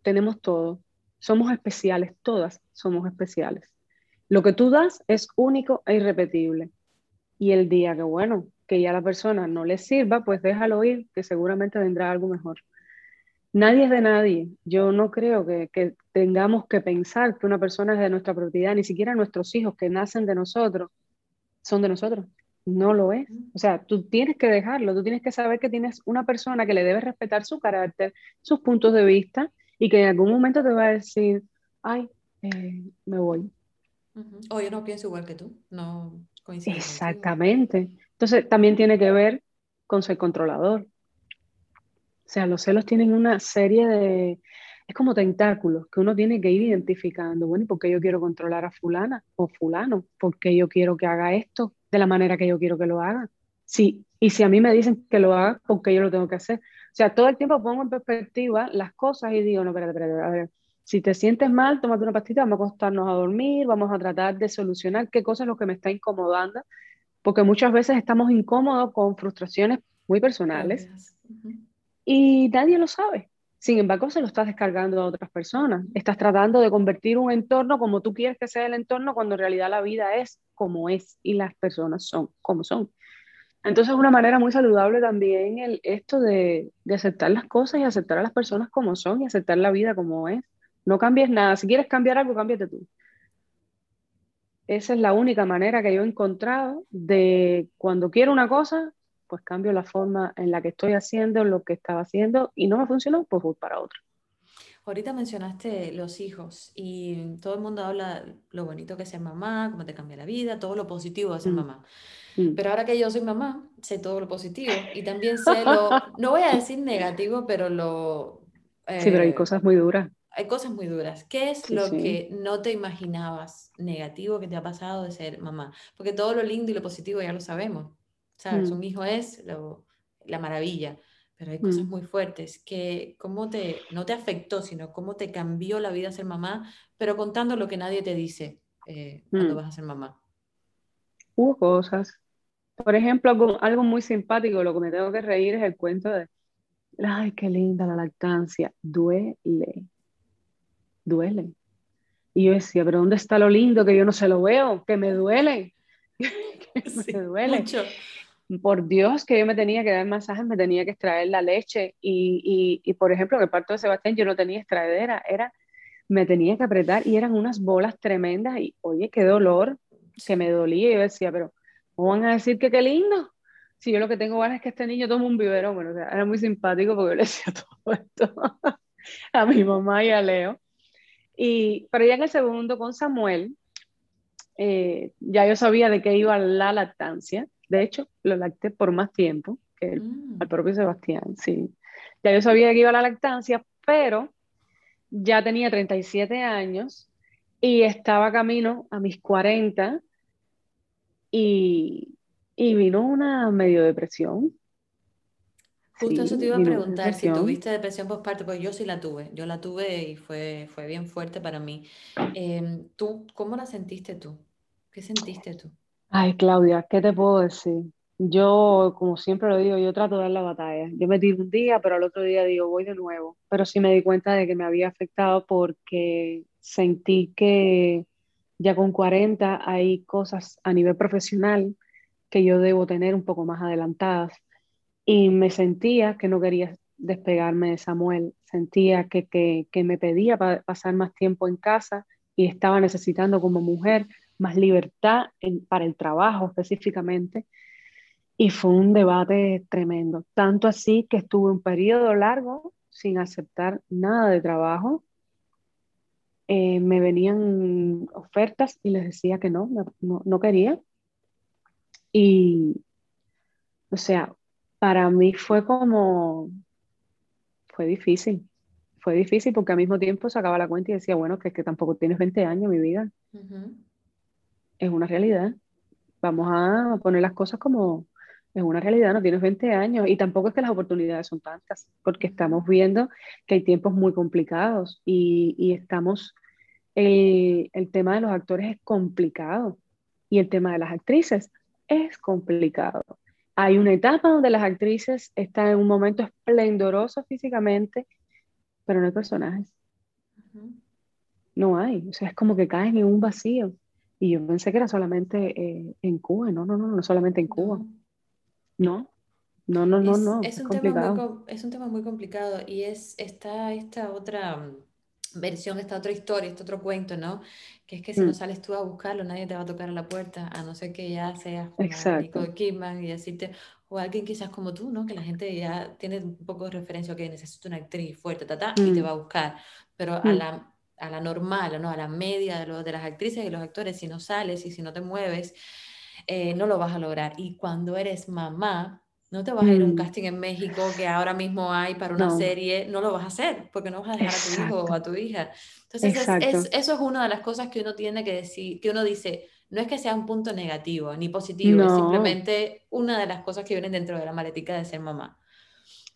Tenemos todo. Somos especiales, todas somos especiales. Lo que tú das es único e irrepetible. Y el día que, bueno, que ya la persona no le sirva, pues déjalo ir, que seguramente vendrá algo mejor. Nadie es de nadie. Yo no creo que, que, tengamos que pensar que una persona es de nuestra propiedad, ni siquiera nuestros hijos que nacen de nosotros son de nosotros. No lo es. O sea, tú tienes que dejarlo, tú tienes que saber que tienes una persona que le debe respetar su carácter, sus puntos de vista y que en algún momento te va a decir, ay, eh, me voy. O yo no pienso igual que tú, no coincido. Exactamente. Entonces, también tiene que ver con ser controlador. O sea, los celos tienen una serie de, es como tentáculos que uno tiene que ir identificando. Bueno, ¿y por qué yo quiero controlar a fulana o fulano? ¿Por qué yo quiero que haga esto de la manera que yo quiero que lo haga? Sí, y si a mí me dicen que lo haga, ¿por qué yo lo tengo que hacer? O sea, todo el tiempo pongo en perspectiva las cosas y digo, no, espérate, espérate, a ver, si te sientes mal, tómate una pastita, vamos a acostarnos a dormir, vamos a tratar de solucionar qué cosa es lo que me está incomodando, porque muchas veces estamos incómodos con frustraciones muy personales y nadie lo sabe. Sin embargo, se lo estás descargando a otras personas. Estás tratando de convertir un entorno como tú quieres que sea el entorno cuando en realidad la vida es como es y las personas son como son. Entonces, una manera muy saludable también el, esto de, de aceptar las cosas y aceptar a las personas como son y aceptar la vida como es. No cambies nada. Si quieres cambiar algo, cámbiate tú. Esa es la única manera que yo he encontrado de cuando quiero una cosa, pues cambio la forma en la que estoy haciendo lo que estaba haciendo y no me funcionó, pues voy para otro. Ahorita mencionaste los hijos y todo el mundo habla lo bonito que es ser mamá, cómo te cambia la vida, todo lo positivo de ser mm. mamá. Mm. Pero ahora que yo soy mamá, sé todo lo positivo y también sé lo, no voy a decir negativo, pero lo... sí, pero hay eh, cosas muy duras. Hay cosas muy duras. ¿Qué es lo que no te imaginabas negativo que te ha pasado de ser mamá? Porque todo lo lindo y lo positivo ya lo sabemos. ¿Sabes? Mm. Un hijo es la maravilla, pero hay cosas mm. muy fuertes que cómo te, no te afectó, sino cómo te cambió la vida ser mamá, pero contando lo que nadie te dice eh, cuando mm. vas a ser mamá. Hubo cosas. Por ejemplo, algo, muy simpático, lo que me tengo que reír es el cuento de, ay, qué linda la lactancia, duele, duele. Y yo decía, pero ¿dónde está lo lindo que yo no se lo veo? Que me duele. que me duele. Mucho por Dios que yo me tenía que dar masajes, me tenía que extraer la leche y, y, por ejemplo, en el parto de Sebastián yo no tenía extraedera, era, me tenía que apretar y eran unas bolas tremendas y oye, qué dolor, que me dolía y yo decía, pero ¿cómo van a decir que qué lindo? Si yo lo que tengo es que este niño tome un biberón, bueno, era muy simpático porque yo le decía todo esto a mi mamá y a Leo. Y, pero ya en el segundo con Samuel, eh, ya yo sabía de qué iba la lactancia de hecho, lo lacté por más tiempo que el, mm. al propio Sebastián, sí. Ya yo sabía que iba a la lactancia, pero ya tenía 37 años y estaba camino a mis 40 y, y vino una medio depresión. Justo eso te iba a preguntar, si tuviste depresión postparto, pues yo sí la tuve, yo la tuve y fue, fue bien fuerte para mí. Em, ¿Tú cómo la sentiste tú? ¿Qué sentiste tú? Ay, Claudia, ¿qué te puedo decir? Yo, como siempre lo digo, yo trato de dar la batalla. Yo me tiro un día, pero al otro día digo, voy de nuevo. Pero sí me di cuenta de que me había afectado porque sentí que ya con 40 hay cosas a nivel profesional que yo debo tener un poco más adelantadas. Y me sentía que no quería despegarme de Samuel. Sentía que, que, que me pedía pasar más tiempo en casa y estaba necesitando como mujer más libertad para el trabajo específicamente. Y fue un debate tremendo, tanto así que estuve un periodo largo sin aceptar nada de trabajo. Eh, me venían ofertas y les decía que no, no, no quería. Y, o sea, para mí fue como, fue difícil, fue difícil porque al mismo tiempo sacaba la cuenta y decía, bueno, que es que tampoco tienes 20 años, mi vida es una realidad. Vamos a poner las cosas como, es una realidad, no tienes 20 años y tampoco es que las oportunidades son tantas, porque estamos viendo que hay tiempos muy complicados y, y estamos, el, el, tema de los actores es complicado y el tema de las actrices es complicado. Hay una etapa donde las actrices están en un momento esplendoroso físicamente, pero no hay personajes. No hay, o sea, es como que caen en un vacío. Y yo pensé que era solamente eh, en Cuba, no, no, no, no solamente en Cuba. No, no, no, no, no. Es, un tema muy, es un tema muy complicado y es, está esta otra mm, versión, esta otra historia, este otro cuento, ¿no? Que es que si no mm. sales tú a buscarlo, nadie te va a tocar a la puerta, a no ser que ya seas Nicole Kidman y decirte, o alguien quizás como tú, ¿no? Que la gente ya tiene un poco de referencia, que necesita una actriz fuerte, ta, y te mm. va a buscar. Pero a la a la normal, ¿no? a la media de, lo, de las actrices y los actores, si no sales y si no te mueves, eh, no lo vas a lograr. Y cuando eres mamá, no te vas a ir a un mm. casting en México que ahora mismo hay para una serie, no lo vas a hacer porque no vas a dejar a tu hijo o a tu hija. Entonces, eso es una de las cosas que uno tiene que decir, que uno dice, no es que sea un punto negativo ni positivo, es simplemente una de las cosas que vienen dentro de la maletica de ser mamá.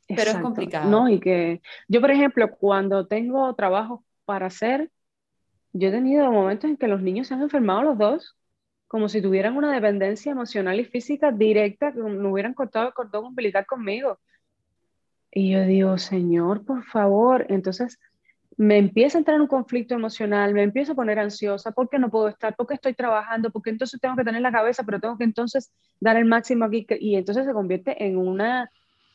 Pero es complicado. No, y que yo, por ejemplo, cuando tengo trabajo para hacer, yo he tenido momentos en que los niños se han enfermado los dos como si tuvieran una dependencia emocional y física directa, que no hubieran cortado el cordón umbilical conmigo. Y yo digo, Señor, por favor, entonces me empieza a entrar en un conflicto emocional, me empiezo a poner ansiosa, porque no puedo estar, porque estoy trabajando, porque entonces tengo que tener la cabeza, pero tengo que entonces dar el máximo aquí, y entonces se convierte en una,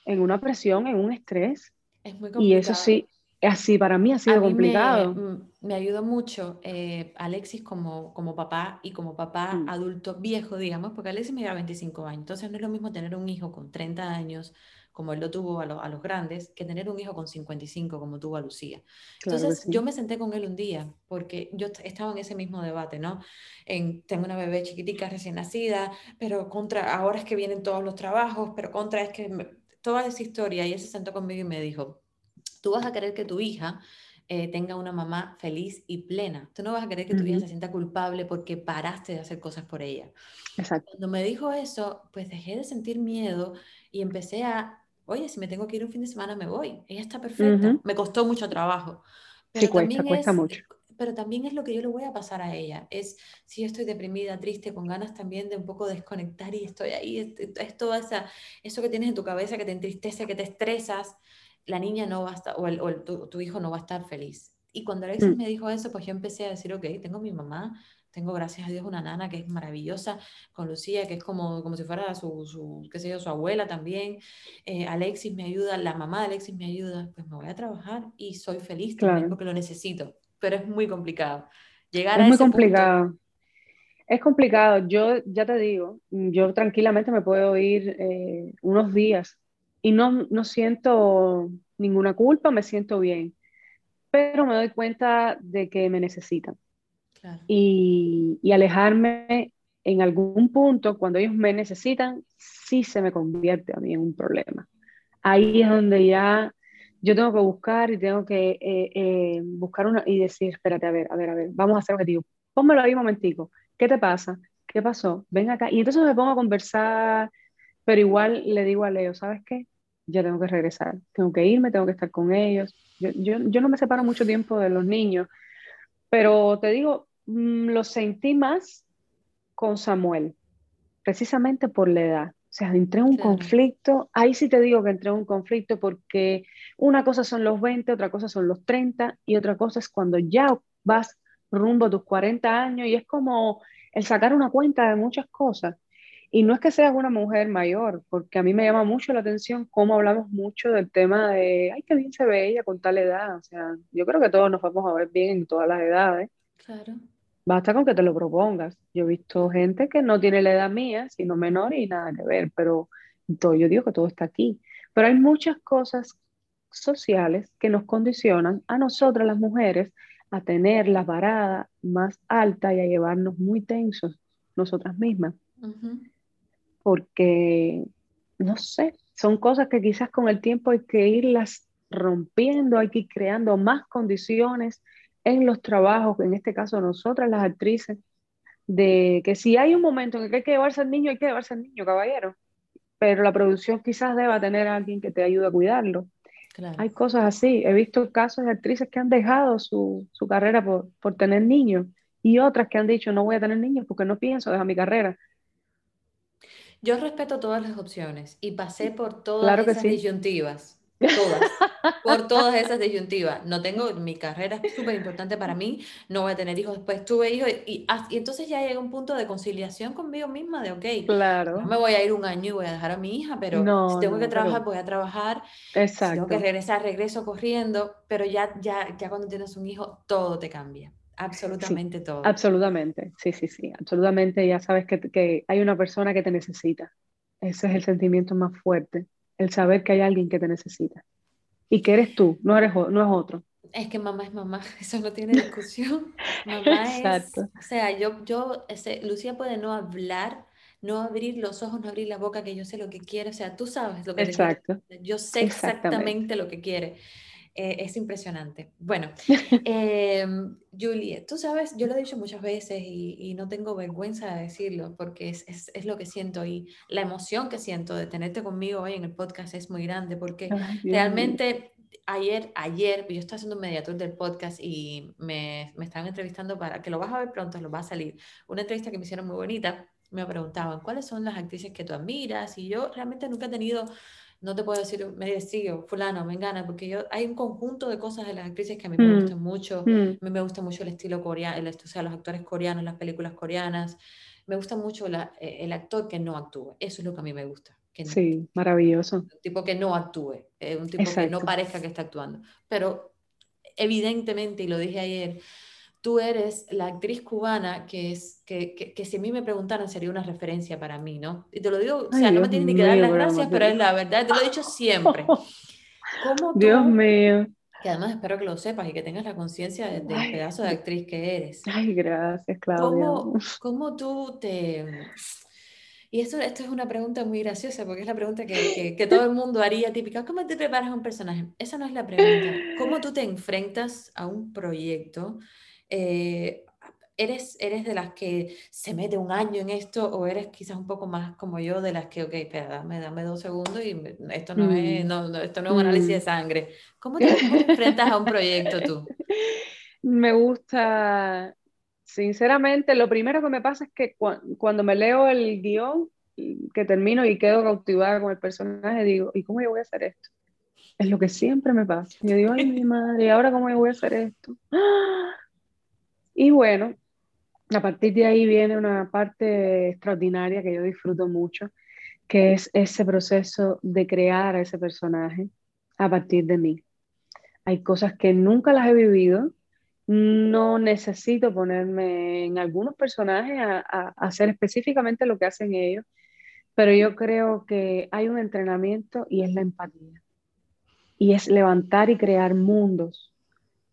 en una presión, en un estrés. Es muy complicado. Y eso sí, así para mí ha sido complicado. Mm, me, ayudó mucho eh, Alexis como, como papá y como papá mm. adulto viejo, digamos, porque Alexis me lleva 25 años, entonces no es lo mismo tener un hijo con 30 años, como él lo tuvo a, a los grandes, que tener un hijo con 55 como tuvo a Lucía. Entonces yo me senté con él un día, porque yo estaba en ese mismo debate, ¿no? En, tengo una bebé chiquitica recién nacida, pero contra, ahora es que vienen todos los trabajos, pero contra es que... toda esa historia, y él se sentó conmigo y me dijo, Tú vas a querer que tu hija eh, tenga una mamá feliz y plena. Tú no vas a querer que tu hija se sienta culpable porque paraste de hacer cosas por ella. Exacto. Cuando me dijo eso, pues dejé de sentir miedo y empecé a, oye, si me tengo que ir un fin de semana, me voy. Ella está perfecta. Me costó mucho trabajo. Pero sí, cuesta, cuesta mucho. Pero también es lo que yo le voy a pasar a ella. Es si yo estoy deprimida, triste, con ganas también de un poco desconectar y estoy ahí, es, es todo esa, eso que tienes en tu cabeza que te entristece, que te estresas la niña no va a estar, o, el, tu, hijo no va a estar feliz. Y cuando Alexis mm. me dijo eso, pues yo empecé a decir, ok, tengo mi mamá, tengo gracias a Dios una nana que es maravillosa, con Lucía, que es como, como si fuera su, su qué sé yo, su abuela también. Eh, Alexis me ayuda, la mamá de Alexis me ayuda, pues me voy a trabajar y soy feliz también porque lo necesito. Pero es muy complicado. Llegar es a muy complicado. Es complicado. Yo ya te digo, yo tranquilamente me puedo ir eh, unos días y no, no siento ninguna culpa, me siento bien, pero me doy cuenta de que me necesitan. Y, y, alejarme en algún punto, cuando ellos me necesitan, sí se me convierte a mí en un problema. Ahí es donde ya yo tengo que buscar y tengo que eh, eh, buscar una y decir, espérate, a ver, a ver, a ver, vamos a hacer objetivo. Pónmelo ahí un momentico. ¿Qué te pasa? ¿Qué pasó? Ven acá. Y entonces me pongo a conversar, pero igual le digo a Leo, ¿sabes qué? Ya tengo que regresar, tengo que irme, tengo que estar con ellos. Yo, yo, yo no me separo mucho tiempo de los niños, pero te digo, mm, lo sentí más con Samuel, precisamente por la edad. O sea, entré en un conflicto, ahí sí te digo que entré en un conflicto porque una cosa son los 20, otra cosa son los 30 y otra cosa es cuando ya vas rumbo a tus 40 años y es como el sacar una cuenta de muchas cosas. Y no es que seas una mujer mayor, porque a mí me llama mucho la atención cómo hablamos mucho del tema de, ay, qué bien se ve ella con tal edad. O sea, yo creo que todos nos vamos a ver bien en todas las edades. Claro. Basta con que te lo propongas. Yo he visto gente que no tiene la edad mía, sino menor y nada que ver, pero todo, yo digo que todo está aquí. Pero hay muchas cosas sociales que nos condicionan a nosotras las mujeres a tener la parada más alta y a llevarnos muy tensos nosotras mismas. Porque, no sé, son cosas que quizás con el tiempo hay que irlas rompiendo, hay que ir creando más condiciones en los trabajos, en este caso nosotras las actrices, de que si hay un momento en el que hay que llevarse al niño, hay que llevarse al niño, caballero. pero la producción quizás deba tener a alguien que te ayude a cuidarlo. Hay cosas así. He visto casos de actrices que han dejado su, su carrera por, por, tener niños y otras que han dicho no voy a tener niños porque no pienso dejar mi carrera. Yo respeto todas las opciones y pasé por todas esas disyuntivas. Todas, por todas esas disyuntivas. No tengo, mi carrera es súper importante para mí, no voy a tener hijos después, tuve hijos y, y, entonces ya llega un punto de conciliación conmigo misma de, ok, claro. no me voy a ir un año y voy a dejar a mi hija, pero si tengo que trabajar, voy a trabajar. Exacto. Si tengo que regresar, regreso corriendo, pero ya, ya, ya cuando tienes un hijo, todo te cambia. Absolutamente todo. Absolutamente, sí, sí, sí, absolutamente. Ya sabes que, que hay una persona que te necesita. Ese es el sentimiento más fuerte el saber que hay alguien que te necesita y que eres tú, no, eres, no es otro. Es que mamá es mamá, eso no tiene discusión. mamá Exacto. es, o sea, yo, yo, ese, Lucía puede no hablar, no abrir los ojos, no abrir la boca, que yo sé lo que quiere, o sea, tú sabes lo que Exacto. Yo sé exactamente lo que quiere. Eh, es impresionante. Bueno, eh, Julie, tú sabes, yo lo he dicho muchas veces y, no tengo vergüenza de decirlo porque es, es, es, lo que siento y la emoción que siento de tenerte conmigo hoy en el podcast es muy grande porque realmente ayer, ayer, yo estoy haciendo un mediator del podcast y me, me estaban entrevistando para, que lo vas a ver pronto, lo va a salir, una entrevista que me hicieron muy bonita, me preguntaban, ¿cuáles son las actrices que tú admiras? Y yo realmente nunca he tenido no te puedo decir, me decido, fulano, me engana, porque yo, hay un conjunto de cosas de las actrices que a mí me mm, gustan mucho. Mm. A mí me gusta mucho el estilo coreano, o sea, los actores coreanos, las películas coreanas. Me gusta mucho la, eh, el actor que no actúa. Eso es lo que a mí me gusta. Que sí, maravilloso. Un tipo que no actúe, eh, un tipo que no parezca que está actuando. Pero evidentemente, y lo dije ayer, tú eres la actriz cubana que es que, que, si a mí me preguntaran sería una referencia para mí, ¿no? Y te lo digo, o sea, no me tienes ni que dar las gracias, pero es la verdad, te lo he dicho siempre. ¿Cómo Dios mío. Que además espero que lo sepas y que tengas la conciencia del pedazo de actriz que eres. Ay, gracias, Claudia. ¿Cómo, cómo tú te... Y esto, esto es una pregunta muy graciosa porque es la pregunta que, que, que, todo el mundo haría típica. ¿Cómo te preparas a un personaje? Esa no es la pregunta. ¿Cómo tú te enfrentas a un proyecto eh, ¿eres, ¿Eres de las que se mete un año en esto o eres quizás un poco más como yo de las que, ok, espera, dame, dame dos segundos y esto no, es, mm. no, esto no es un análisis de mm. sangre? ¿Cómo te, enfrentas a un proyecto tú? Me gusta, sinceramente, lo primero que me pasa es que cuando me leo el guion, que termino y quedo cautivada con el personaje, digo, ¿y cómo yo voy a hacer esto? Es lo que siempre me pasa. Yo digo, ay, mi madre, ¿y ahora cómo yo voy a hacer esto? ¡Ah! Y bueno, a partir de ahí viene una parte extraordinaria que yo disfruto mucho, que es ese proceso de crear a ese personaje a partir de mí. Hay cosas que nunca las he vivido, no necesito ponerme en algunos personajes a, hacer específicamente lo que hacen ellos, pero yo creo que hay un entrenamiento y es la empatía. Y es levantar y crear mundos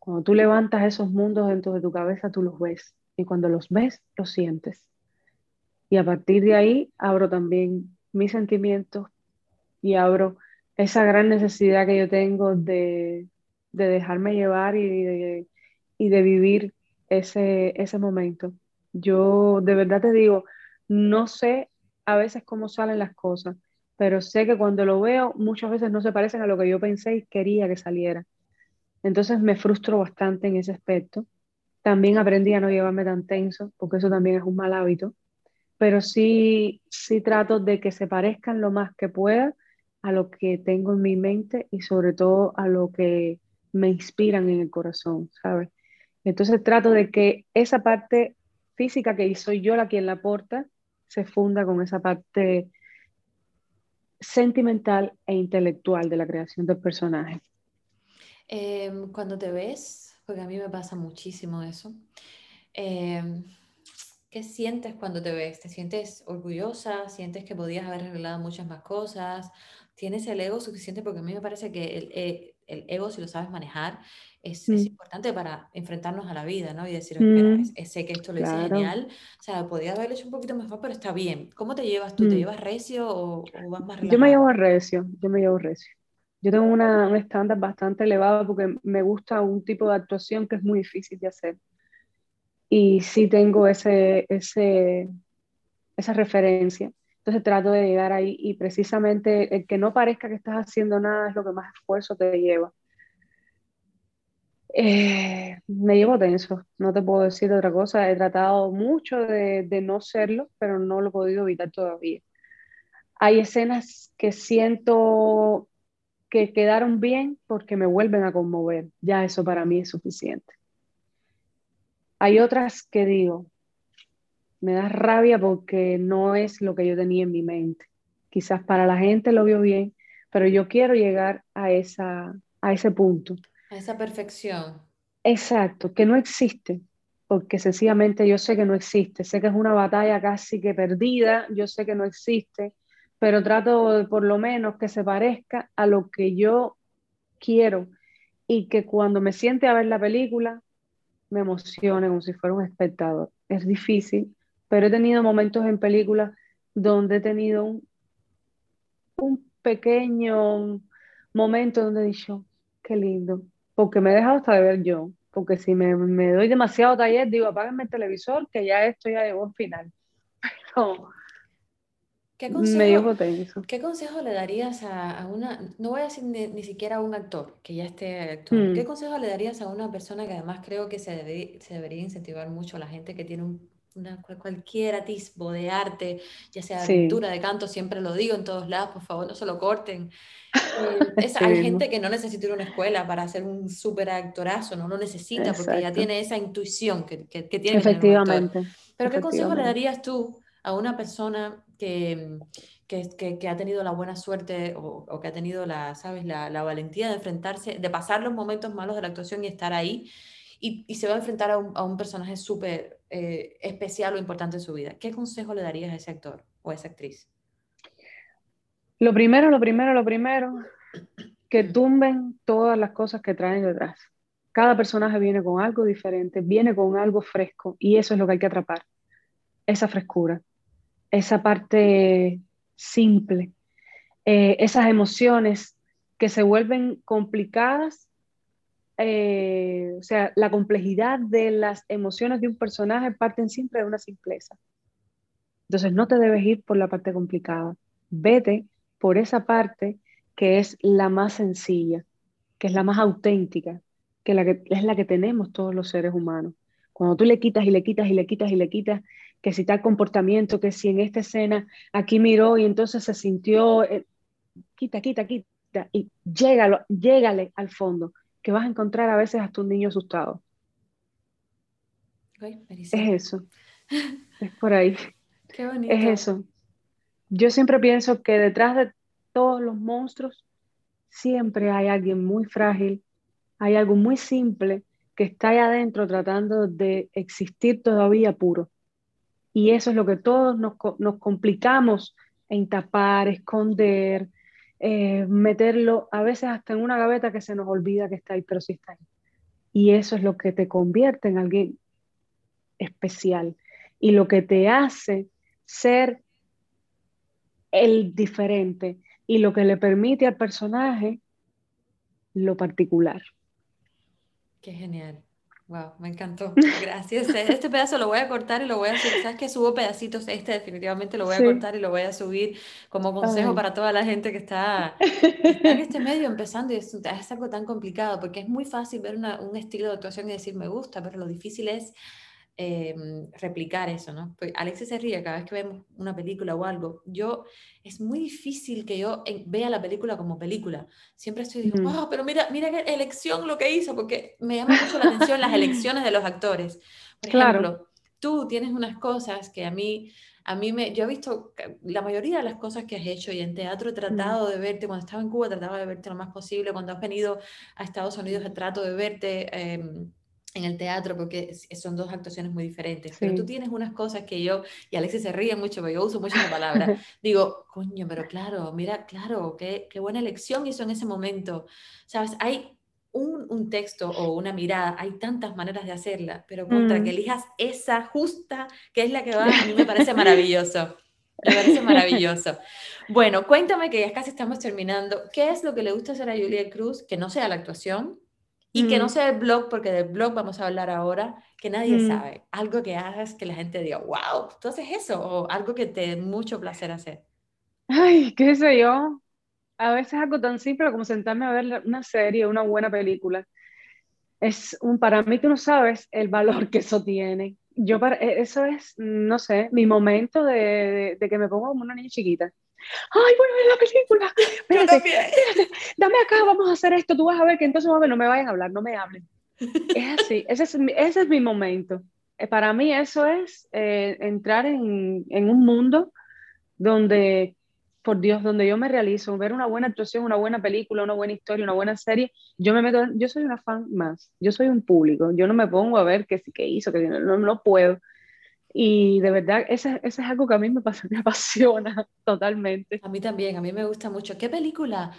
cuando tú levantas esos mundos dentro de tu cabeza, tú los ves. Y cuando los ves, los sientes. Y a partir de ahí abro también mis sentimientos y abro esa gran necesidad que yo tengo de, dejarme llevar y de, y de vivir ese, ese momento. Yo de verdad te digo, no sé a veces cómo salen las cosas, pero sé que cuando lo veo muchas veces no se parecen a lo que yo pensé y quería que saliera. Entonces me frustro bastante en ese aspecto. También aprendí a no llevarme tan tenso, porque eso también es un mal hábito. Pero sí, sí trato de que se parezcan lo más que pueda a lo que tengo en mi mente y sobre todo a lo que me inspiran en el corazón, ¿sabes? Entonces trato de que esa parte física que soy yo la quien la aporta se funda con esa parte sentimental e intelectual de la creación del personaje. Em, cuando te ves, porque a mí me pasa muchísimo eso, em, ¿qué sientes cuando te ves? ¿Te sientes orgullosa? ¿Sientes que podías haber arreglado muchas más cosas? ¿Tienes el ego suficiente? Porque a mí me parece que el, eh, el ego, si lo sabes manejar, es, es, mm. importante para enfrentarnos a la vida, ¿no? Y decir, espera, mm, sé que esto lo hice genial, o sea, podía haberlo hecho un poquito mejor, pero está bien. ¿Cómo te llevas tú? ¿Te mm. llevas recio o, o vas más relajado? Yo me llevo recio, yo me llevo recio. Yo tengo una, un estándar bastante elevado porque me gusta un tipo de actuación que es muy difícil de hacer. Y sí tengo ese, ese, esa referencia. Entonces trato de llegar ahí y precisamente el que no parezca que estás haciendo nada es lo que más esfuerzo te lleva. Eh, me llevo tenso, no te puedo decir otra cosa. He tratado mucho de, de, no serlo, pero no lo he podido evitar todavía. Hay escenas que siento que quedaron bien porque me vuelven a conmover. Ya eso para mí es suficiente. Hay otras que digo, me da rabia porque no es lo que yo tenía en mi mente. Quizás para la gente lo vio bien, pero yo quiero llegar a, esa, a ese punto. A esa perfección. Exacto, que no existe, porque sencillamente yo sé que no existe, sé que es una batalla casi que perdida, yo sé que no existe, pero trato de por lo menos que se parezca a lo que yo quiero y que cuando me siente a ver la película me emocione como si fuera un espectador. Es difícil, pero he tenido momentos en películas donde he tenido un, un pequeño momento donde he dicho, qué lindo, porque me he dejado hasta de ver yo, porque si me, me doy demasiado taller, digo, apágame el televisor, que ya esto ya llegó al final. Pero ¿Qué consejo, ¿Qué consejo le darías a, una, no voy a decir ni, siquiera a un actor que ya esté ¿qué mm. consejo le darías a una persona que además creo que se, debe, se debería incentivar mucho a la gente que tiene un, una, cualquier atisbo de arte, ya sea de pintura, de canto, siempre lo digo en todos lados, por favor no se lo corten. Eh, hay gente que no necesita ir a una escuela para hacer un súper actorazo, no lo necesita porque ya tiene esa intuición que, que, que tiene. Efectivamente. Pero ¿qué consejo le darías tú a una persona que, que, que, ha tenido la buena suerte o, o que ha tenido la, ¿sabes? La, la, valentía de enfrentarse, de pasar los momentos malos de la actuación y estar ahí, y, y se va a enfrentar a un, a un personaje súper eh, especial o importante en su vida. ¿Qué consejo le darías a ese actor o a esa actriz? Lo primero, lo primero, lo primero, que tumben todas las cosas que traen detrás. Cada personaje viene con algo diferente, viene con algo fresco y eso es lo que hay que atrapar, esa frescura esa parte simple, eh, esas emociones que se vuelven complicadas, eh, o sea, la complejidad de las emociones de un personaje parten siempre de una simpleza. Entonces no te debes ir por la parte complicada, vete por esa parte que es la más sencilla, que es la más auténtica, que, la que es la que tenemos todos los seres humanos. Cuando tú le quitas y le quitas y le quitas y le quitas, que si tal comportamiento, que si en esta escena aquí miró y entonces se sintió, eh, quita, quita, quita, y llégalo, llégale al fondo, que vas a encontrar a veces hasta un niño asustado. es eso, es por ahí. Qué bonito. Es eso. Yo siempre pienso que detrás de todos los monstruos siempre hay alguien muy frágil, hay algo muy simple que está ahí adentro tratando de existir todavía puro. Y eso es lo que todos nos, complicamos en tapar, esconder, eh, meterlo a veces hasta en una gaveta que se nos olvida que está ahí, pero sí está ahí. Y eso es lo que te convierte en alguien especial y lo que te hace ser el diferente y lo que le permite al personaje lo particular. Qué genial. Wow, me encantó. Gracias. Este pedazo lo voy a cortar y lo voy a subir. Sabes que subo pedacitos, este definitivamente lo voy a cortar y lo voy a subir como consejo para toda la gente que está, en este medio empezando y es, algo tan complicado porque es muy fácil ver un estilo de actuación y decir me gusta, pero lo difícil es Em, replicar eso, ¿no? Pues Alexis se ríe cada vez que vemos una película o algo. Yo, es muy difícil que yo vea la película como película. Siempre estoy diciendo, oh, pero mira, mira qué elección lo que hizo, porque me llama mucho la atención las elecciones de los actores. Por claro. ejemplo, tú tienes unas cosas que a mí, a mí me, yo he visto la mayoría de las cosas que has hecho y en teatro he tratado de verte, cuando estaba en Cuba trataba de verte lo más posible, cuando has venido a Estados Unidos trato de verte. Eh, en el teatro porque son dos actuaciones muy diferentes. Pero tú tienes unas cosas que yo, y Alexis se ríe mucho, porque yo uso mucho la palabra, digo, coño, pero claro, mira, claro, qué, qué buena elección hizo en ese momento. Sabes, hay un, un, texto o una mirada, hay tantas maneras de hacerla, pero contra que mm. elijas esa justa, que es la que va, a mí me parece maravilloso. Me parece maravilloso. Bueno, cuéntame que ya casi estamos terminando. ¿Qué es lo que le gusta hacer a Julia Cruz que no sea la actuación? Y que no sea el blog, porque del blog vamos a hablar ahora, que nadie sabe. Algo que hagas que la gente diga, wow, tú haces eso, o algo que te dé mucho placer hacer. Ay, qué sé yo. A veces algo tan simple como sentarme a ver una serie, una buena película. Es un, para mí tú no sabes el valor que eso tiene. Yo para, e, eso es, no sé, mi momento de, de que me pongo como una niña chiquita ay, voy a ver la película, espérate, espérate, dame acá, vamos a hacer esto, tú vas a ver que entonces no me vayan a hablar, no me hablen. Es así, ese es, ese es mi momento. Eh, para mí eso es eh, entrar en, en, un mundo donde, por Dios, donde yo me realizo, ver una buena actuación, una buena película, una buena historia, una buena serie, yo me meto, yo soy una fan más, yo soy un público, yo no me pongo a ver qué, qué hizo, que no, no, puedo. Y de verdad, ese, ese, es algo que a mí me, me apasiona totalmente. A mí también, a mí me gusta mucho. ¿Qué película?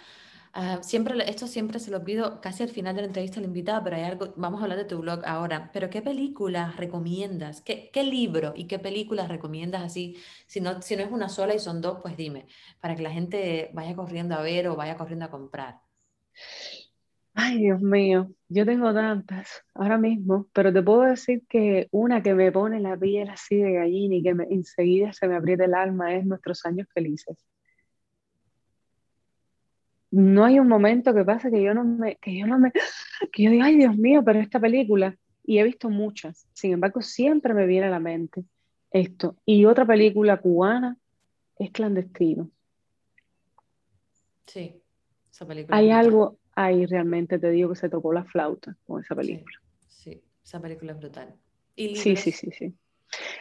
Uh, siempre, esto siempre se lo pido casi al final de la entrevista al invitado, pero hay algo, vamos a hablar de tu blog ahora, pero ¿qué película recomiendas? ¿Qué, qué libro y qué películas recomiendas así? Si no, si no es una sola y son dos, pues dime, para que la gente vaya corriendo a ver o vaya corriendo a comprar. Ay, Dios mío, yo tengo tantas ahora mismo, pero te puedo decir que una que me pone la piel así de gallina y que enseguida se me aprieta el alma es Nuestros años felices. No hay un momento que pase que yo no me, que yo no me, que yo diga, ay Dios mío, pero esta película, y he visto muchas, sin embargo, siempre me viene a la mente esto. Y otra película cubana es Clandestino. Sí, esa película. Hay algo, ahí realmente te digo que se tocó la flauta con esa película. Sí, esa película es brutal. ¿Y sí, sí, sí, sí.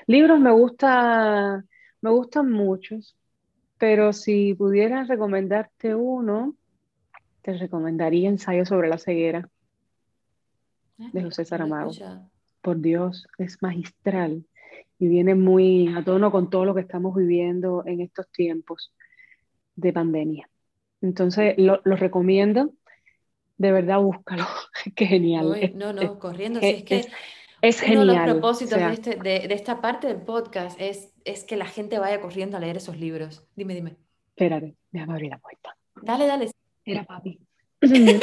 Libros me gusta, me gustan muchos, pero si pudiera recomendarte uno, te recomendaría Ensayo sobre la ceguera ah, de José Saramago. Por Dios, es magistral y viene muy a tono con todo lo que estamos viviendo en estos tiempos de pandemia. Entonces, lo, lo recomiendo de verdad búscalo. Qué genial. no, no, corriendo. es, que es, uno de los propósitos de, este, de, de, esta parte del podcast es, es que la gente vaya corriendo a leer esos libros. Dime, dime. Espérate, déjame abrir la puerta. Dale, dale. Era papi.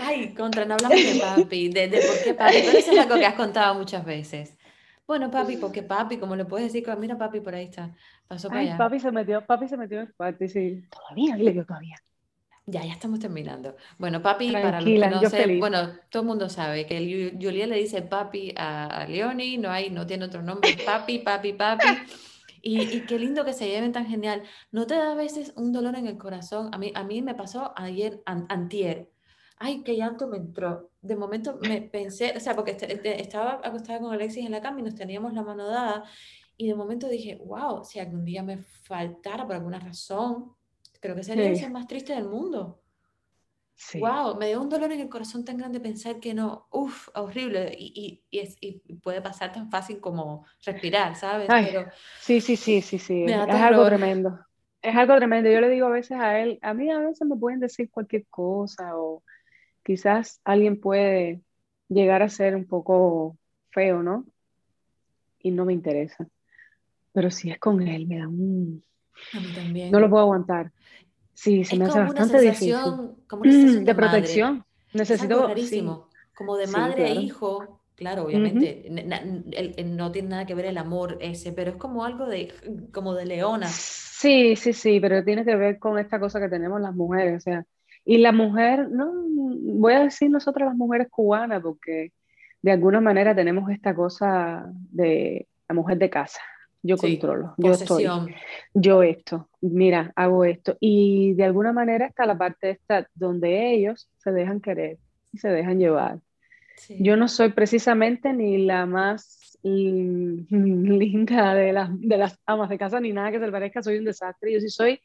Ay, contra, no hablamos de papi, de, de por qué papi, pero eso es algo que has contado muchas veces. Bueno, papi, porque papi, como le puedes decir, mira papi, por ahí está, pasó para allá. Papi se metió, papi se metió en el cuarto sí, todavía, le digo todavía. Ya, ya estamos terminando. Bueno, papi, para los que no sé, bueno, todo el mundo sabe que Julia le dice papi a, Leoni, no hay, no tiene otro nombre, papi, papi, papi. Y, qué lindo que se lleven tan genial. ¿No te da a veces un dolor en el corazón? A mí, a mí me pasó ayer, antier. Ay, qué llanto me entró. De momento me pensé, o sea, porque este, este, estaba acostada con Alexis en la cama y nos teníamos la mano dada. Y de momento dije, wow, si algún día me faltara por alguna razón, Creo que sería el más triste del mundo. Sí. Wow, me dio un dolor en el corazón tan grande pensar que no, uff, horrible, y, y, es, y, puede pasar tan fácil como respirar, ¿sabes? Pero sí, sí, sí, sí, sí, es algo tremendo. Es algo tremendo. Yo le digo a veces a él, a mí a veces me pueden decir cualquier cosa o quizás alguien puede llegar a ser un poco feo, ¿no? Y no me interesa. Pero si es con él, me da un, a mí también. No lo puedo aguantar. Sí, se me hace bastante difícil. Como una sensación de, protección. Necesito. Como de madre e hijo. Claro, obviamente, no tiene nada que ver el amor ese, pero es como algo de, como de leona. Sí, sí, sí, pero tiene que ver con esta cosa que tenemos las mujeres, o sea, y la mujer, no, voy a decir nosotras las mujeres cubanas, porque de alguna manera tenemos esta cosa de la mujer de casa, yo controlo, yo estoy, yo esto, mira, hago esto. Y de alguna manera está la parte esta donde ellos se dejan querer y se dejan llevar. Yo no soy precisamente ni la más linda de, de las amas de casa ni nada que se le parezca, soy un desastre. Yo sí soy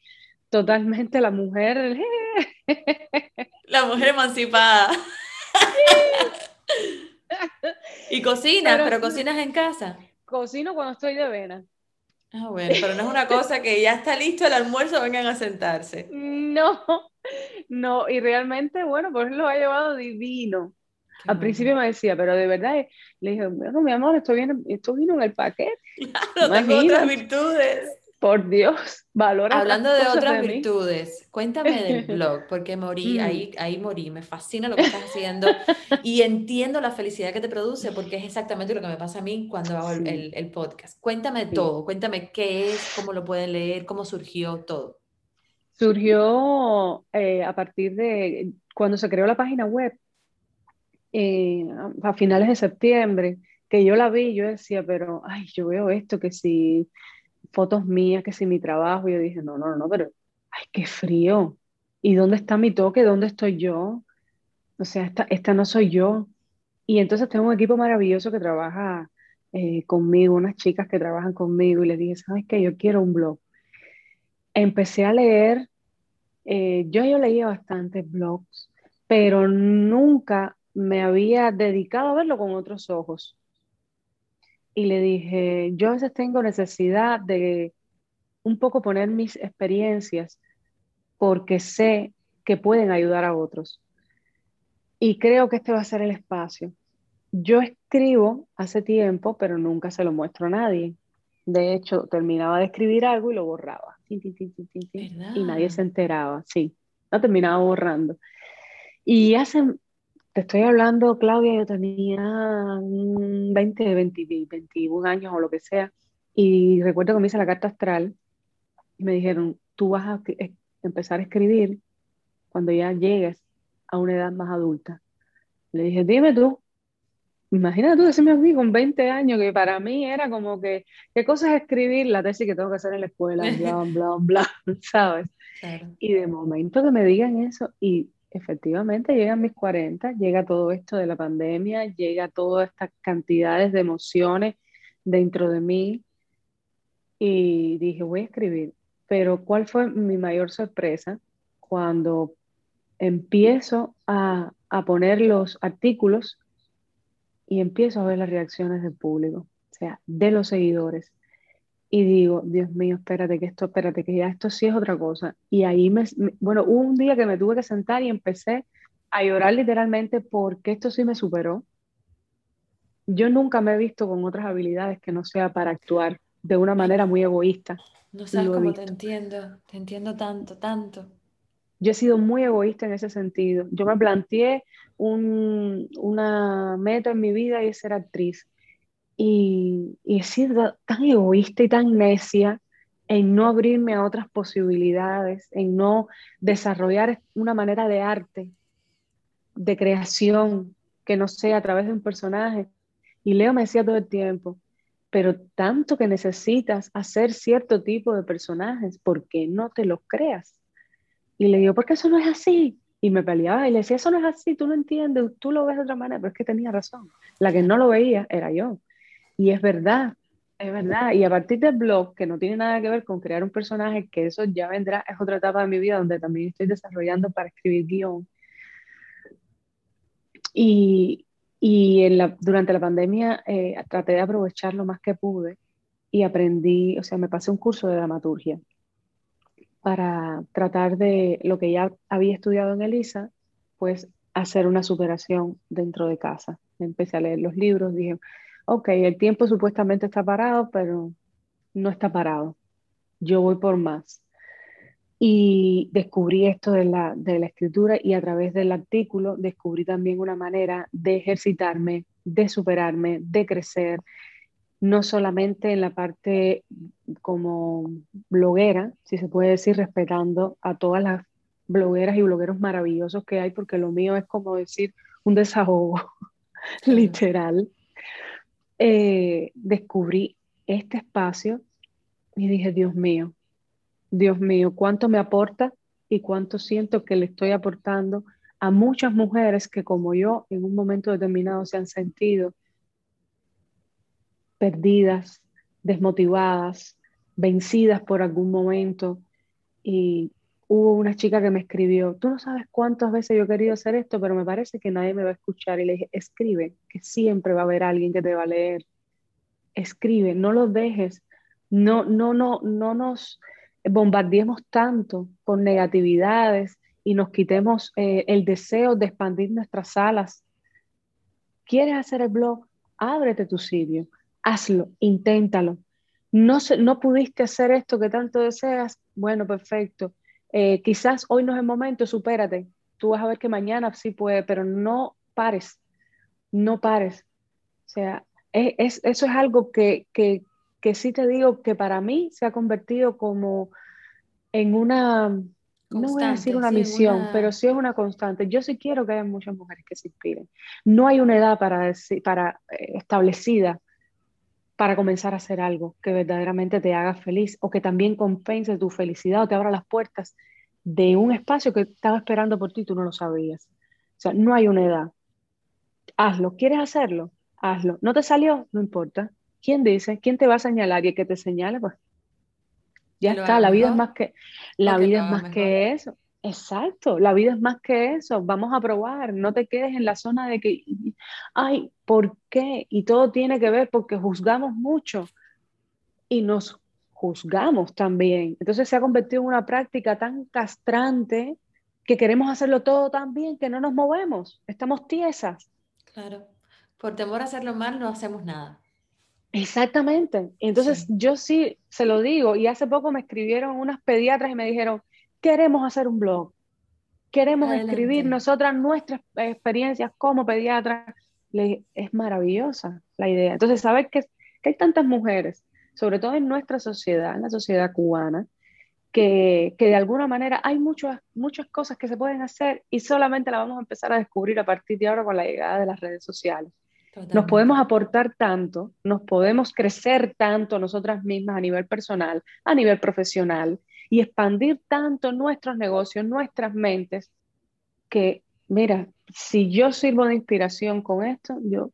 totalmente la mujer. La mujer emancipada. y cocinas, pero, pero cocinas en casa cocino cuando estoy de vena. Ah, bueno, pero no es una cosa que ya está listo el almuerzo, vengan a sentarse. No, no, y realmente, bueno, pues lo ha llevado divino. Al principio me decía, pero de verdad, le dije, bueno, mi amor, esto viene, esto vino en el paquete. Claro, tengo otras virtudes. Por Dios, valora. Hablando de otras virtudes, cuéntame del blog, porque morí, mm. ahí, ahí morí, me fascina lo que estás haciendo y entiendo la felicidad que te produce, porque es exactamente lo que me pasa a mí cuando hago el, el, podcast. Cuéntame todo, cuéntame qué es, cómo lo pueden leer, cómo surgió todo. Surgió eh, a partir de cuando se creó la página web, eh, a finales de septiembre, que yo la vi, yo decía, pero, ay, yo veo esto, que si fotos mías, que si mi trabajo, yo dije, no, no, no, pero, ay, qué frío. ¿Y dónde está mi toque? ¿Dónde estoy yo? O sea, esta, esta no soy yo. Y entonces tengo un equipo maravilloso que trabaja eh, conmigo, unas chicas que trabajan conmigo, y les dije, ¿sabes qué? Yo quiero un blog. Empecé a leer, eh, yo, yo leía bastantes blogs, pero nunca me había dedicado a verlo con otros ojos y le dije, yo a veces tengo necesidad de un poco poner mis experiencias porque sé que pueden ayudar a otros. Y creo que este va a ser el espacio. Yo escribo hace tiempo, pero nunca se lo muestro a nadie. De hecho, terminaba de escribir algo y lo borraba. y nadie se enteraba, sí. Lo terminaba borrando. Y hace te estoy hablando, Claudia, yo tenía 20, 20, 21 años o lo que sea, y recuerdo que me hice la carta astral y me dijeron, tú vas a empezar a escribir cuando ya llegues a una edad más adulta. Le dije, dime tú, imagínate tú decirme a mí con 20 años, que para mí era como que, ¿qué cosa es escribir la tesis que tengo que hacer en la escuela? Bla, bla, bla, ¿sabes? Y de momento que me digan eso, y efectivamente llegan mis 40, llega todo esto de la pandemia, llega todas estas cantidades de emociones dentro de mí y dije, voy a escribir. Pero ¿cuál fue mi mayor sorpresa? Cuando empiezo a, a poner los artículos y empiezo a ver las reacciones del público, o sea, de los seguidores y digo, Dios mío, espérate que esto, espérate que ya esto sí es otra cosa. Y ahí me, bueno, hubo un día que me tuve que sentar y empecé a llorar literalmente porque esto sí me superó. Yo nunca me he visto con otras habilidades que no sea para actuar de una manera muy egoísta. No sabes cómo te entiendo, te entiendo tanto, tanto. Yo he sido muy egoísta en ese sentido. Yo me planteé un, una meta en mi vida y es ser actriz y, y he sido tan egoísta y tan necia en no abrirme a otras posibilidades, en no desarrollar una manera de arte, de creación, que no sea a través de un personaje. Y Leo me decía todo el tiempo, pero tanto que necesitas hacer cierto tipo de personajes, ¿por qué no te los creas? Y le digo, porque eso no es así. Y me peleaba y le decía, eso no es así, tú no entiendes, tú lo ves de otra manera, pero es que tenía razón. La que no lo veía era yo. Y es verdad, es verdad. Y a partir del blog, que no tiene nada que ver con crear un personaje, que eso ya vendrá, es otra etapa de mi vida donde también estoy desarrollando para escribir guion. Y, y en la, durante la pandemia eh, traté de aprovechar lo más que pude y aprendí, o sea, me pasé un curso de dramaturgia para tratar de lo que ya había estudiado en Elisa, pues hacer una superación dentro de casa. Empecé a leer los libros, dije, ok, el tiempo supuestamente está parado, pero no está parado. Yo voy por más. Y descubrí esto de la, de la escritura y a través del artículo descubrí también una manera de ejercitarme, de superarme, de crecer, no solamente en la parte como bloguera, si se puede decir, respetando a todas las blogueras y blogueros maravillosos que hay, porque lo mío es como decir un desahogo literal eh, descubrí este espacio y dije, Dios mío, Dios mío, cuánto me aporta y cuánto siento que le estoy aportando a muchas mujeres que como yo en un momento determinado se han sentido perdidas, desmotivadas, vencidas por algún momento. Y hubo una chica que me escribió, tú no sabes cuántas veces yo he querido hacer esto, pero me parece que nadie me va a escuchar. Y le dije, escribe, que siempre va a haber alguien que te va a leer. Escribe, no lo dejes, no, no, no, no nos bombardeemos tanto con negatividades y nos quitemos eh, el deseo de expandir nuestras alas. ¿Quieres hacer el blog? Ábrete tu sitio, hazlo, inténtalo. no, no pudiste hacer esto que tanto deseas, bueno, perfecto. Eh, quizás hoy no es el momento, supérate. Tú vas a ver que mañana sí puede, pero no pares, no pares. O sea, es, eso es algo que, que, que sí te digo que para mí se ha convertido como en una, no voy a decir una misión, pero sí es una constante. Yo sí quiero que haya muchas mujeres que se inspiren. No hay una edad para, para eh, establecida para comenzar a hacer algo que verdaderamente te haga feliz o que también compense tu felicidad o te abra las puertas de un espacio que estaba esperando por ti y tú no lo sabías. O sea, no hay una edad. Hazlo. ¿Quieres hacerlo? Hazlo. ¿No te salió? No importa. ¿Quién dice? ¿Quién te va a señalar? Y el que te señale, pues ya está. La vida es más que, la vida es más que eso. Exacto, la vida es más que eso. Vamos a probar, no te quedes en la zona de que, ay, ¿por qué? Y todo tiene que ver porque juzgamos mucho y nos juzgamos también. Entonces se ha convertido en una práctica tan castrante que queremos hacerlo todo tan bien que no nos movemos, estamos tiesas. Claro, por temor a hacerlo mal no hacemos nada. Exactamente. Entonces yo sí se lo digo y hace poco me escribieron unas pediatras y me dijeron, queremos hacer un blog, queremos escribir nosotras nuestras experiencias como pediatras. es maravillosa la idea. Entonces, saber que, hay tantas mujeres, sobre todo en nuestra sociedad, en la sociedad cubana, que, de alguna manera hay muchas, muchas cosas que se pueden hacer y solamente las vamos a empezar a descubrir a partir de ahora con la llegada de las redes sociales. Nos podemos aportar tanto, nos podemos crecer tanto nosotras mismas a nivel personal, a nivel profesional, y expandir tanto nuestros negocios, nuestras mentes, que, mira, si yo sirvo de inspiración con esto, yo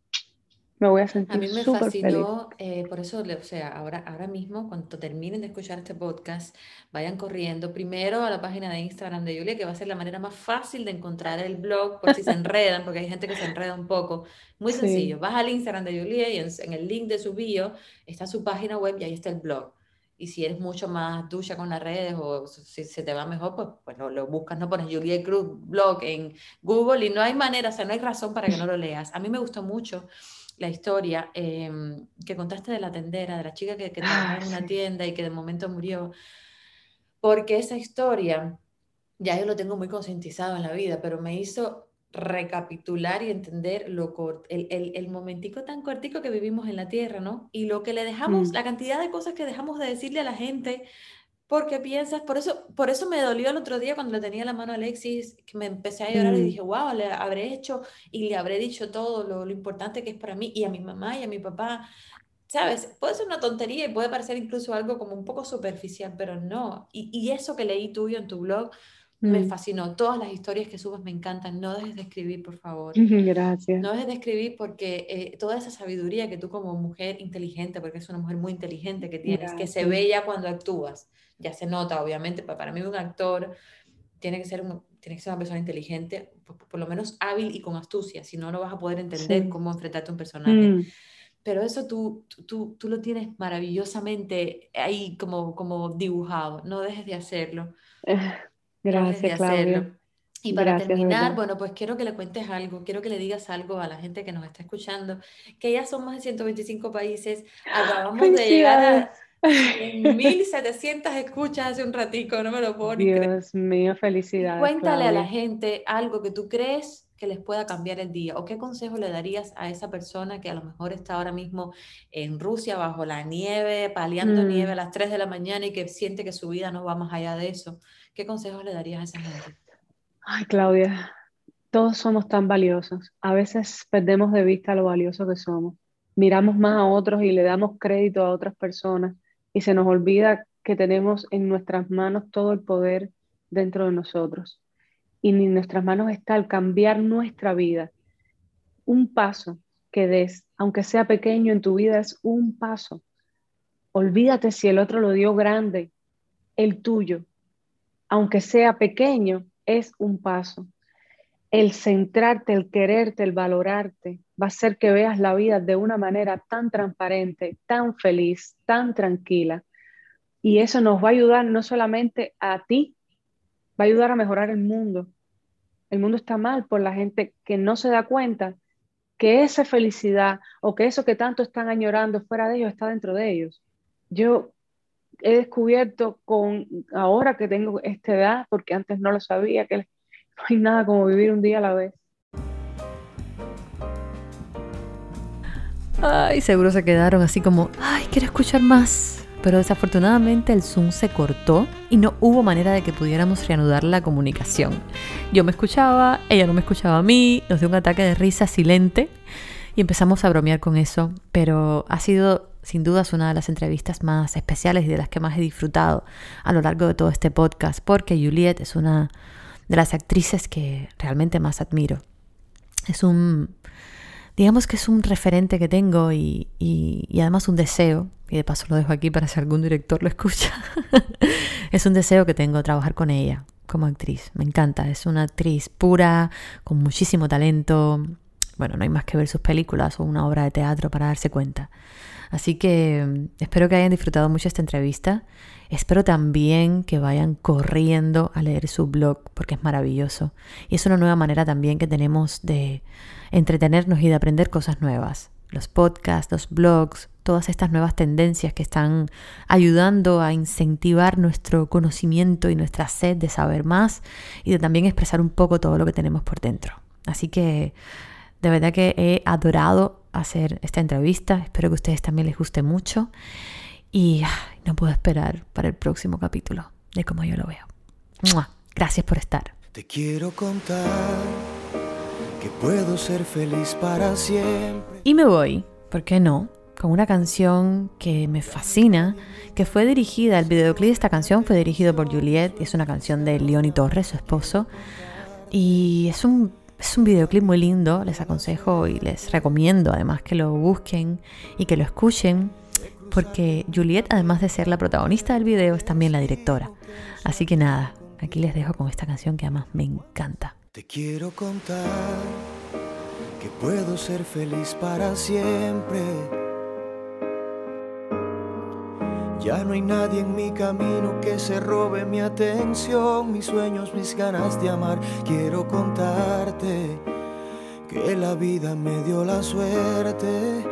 me voy a sentir A mí me fascinó, eh, por eso, o sea, ahora, ahora mismo, cuando terminen de escuchar este podcast, vayan corriendo primero a la página de Instagram de Julia, que va a ser la manera más fácil de encontrar el blog, por si se enredan, porque hay gente que se enreda un poco. Muy sencillo, vas al Instagram de Julia y en, en el link de su bio está su página web y ahí está el blog y si eres mucho más ducha con las redes o si se te va mejor, pues, pues lo, buscas, no pones Juliet Cruz blog en Google y no hay manera, o sea, no hay razón para que no lo leas. A mí me gustó mucho la historia em, que contaste de la tendera, de la chica que, que trabajaba en una ah, tienda y que de momento murió, porque esa historia, ya yo lo tengo muy concientizado en la vida, pero me hizo recapitular y entender lo el, el, el, momentico tan cortico que vivimos en la tierra, ¿no? Y lo que le dejamos, mm. la cantidad de cosas que dejamos de decirle a la gente, porque piensas, por eso, por eso me dolió el otro día cuando le tenía la mano a Alexis, que me empecé a llorar y mm. dije, wow, le habré hecho y le habré dicho todo lo, lo importante que es para mí y a mi mamá y a mi papá. ¿Sabes? Puede ser una tontería y puede parecer incluso algo como un poco superficial, pero no. Y, y eso que leí tuyo en tu blog, me mm. fascinó. Todas las historias que subas me encantan. No dejes de escribir, por favor. Gracias. No dejes de escribir porque eh, toda esa sabiduría que tú como mujer inteligente, porque es una mujer muy inteligente que tienes, que se ve ya cuando actúas, ya se nota, obviamente. Para mí un actor tiene que ser, tiene que ser una persona inteligente, por, lo menos hábil y con astucia, si no, no vas a poder entender cómo enfrentarte a un personaje. Mm. Pero eso tú, tú, tú, lo tienes maravillosamente ahí como, como dibujado. No dejes de hacerlo. Gracias, Claudia. Y para terminar, bueno, pues quiero que le cuentes algo, quiero que le digas algo a la gente que nos está escuchando, que ya son más de 125 países, acabamos de llegar a 1700 escuchas hace un ratico, no me lo puedo ni Dios mío, felicidades. Cuéntale a la gente algo que tú crees que les pueda cambiar el día o qué consejo le darías a esa persona que a lo mejor está ahora mismo en Rusia bajo la nieve, paliando nieve a mm. las 3 de la mañana y que siente que su vida no va más allá de eso. ¿Qué consejos le darías a esa gente? Ay, Claudia, todos somos tan valiosos. A veces perdemos de vista lo valioso que somos. Miramos más a otros y le damos crédito a otras personas y se nos olvida que tenemos en nuestras manos todo el poder dentro de nosotros. Y en nuestras manos está el cambiar nuestra vida. Un paso que des, aunque sea pequeño en tu vida, es un paso. Olvídate si el otro lo dio grande, el tuyo aunque sea pequeño, es un paso. El centrarte, el quererte, el valorarte, va a hacer que veas la vida de una manera tan transparente, tan feliz, tan tranquila. Y eso nos va a ayudar no solamente a ti, va a ayudar a mejorar el mundo. El mundo está mal por la gente que no se da cuenta que esa felicidad o que eso que tanto están añorando fuera de ellos está dentro de ellos. yo he descubierto con ahora que tengo esta edad, porque antes no lo sabía, que no hay nada como vivir un día a la vez. Ay, seguro se quedaron así como, ay, quiero escuchar más. Pero desafortunadamente el Zoom se cortó y no hubo manera de que pudiéramos reanudar la comunicación. Yo me escuchaba, ella no me escuchaba a mí, nos dio un ataque de risa silente y empezamos a bromear con eso. Pero ha sido sin duda una de las entrevistas más especiales y de las que más he disfrutado a lo largo de todo este podcast, porque Juliet es una de las actrices que realmente más admiro. Es un, digamos que es un referente que tengo y, y, además un deseo, y de paso lo dejo aquí para si algún director lo escucha, es un deseo que tengo trabajar con ella como actriz. Me encanta, es una actriz pura, con muchísimo talento. Bueno, no hay más que ver sus películas o una obra de teatro para darse cuenta. Así que mm, espero que hayan disfrutado mucho esta entrevista. Espero también que vayan corriendo a leer su blog porque es maravilloso. Y es una nueva manera también que tenemos de entretenernos y de aprender cosas nuevas. Los podcasts, los blogs, todas estas nuevas tendencias que están ayudando a incentivar nuestro conocimiento y nuestra sed de saber más y de también expresar un poco todo lo que tenemos por dentro. Así que de verdad que he adorado hacer esta entrevista. Espero que a ustedes también les guste mucho. Y no puedo esperar para el próximo capítulo de cómo yo lo veo. Gracias por estar. Te quiero contar que puedo ser feliz para siempre. Y me voy, ¿por qué no? Con una canción que me fascina, que fue dirigida, el videoclip de esta canción fue dirigido por Juliet, y es una canción de Leoni Torres, su esposo. Y es un es un videoclip muy lindo, les aconsejo y les recomiendo además que lo busquen y que lo escuchen, porque Juliet, además de ser la protagonista del video, es también la directora. Así que nada, aquí les dejo con esta canción que además me encanta. Te quiero contar que puedo ser feliz para siempre ya no hay nadie en mi camino que se robe mi atención, mis sueños, mis ganas de amar. Quiero contarte que la vida me dio la suerte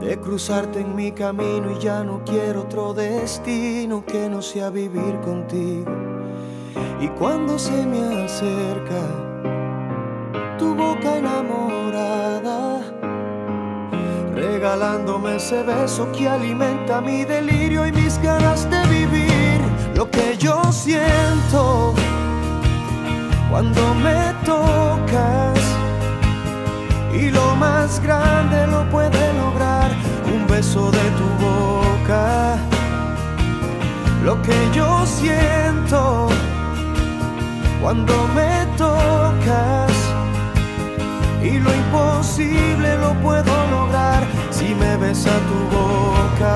de cruzarte en mi camino y ya no quiero otro destino que no sea vivir contigo. Y cuando se me acerca tu boca enamorada, regalándome ese beso que alimenta mi delirio y mis ganas de vivir. Lo que yo siento cuando me tocas y lo más grande lo puede lograr un beso de tu boca. Lo que yo siento cuando me tocas y lo imposible lo puedo lograr si me besa tu boca.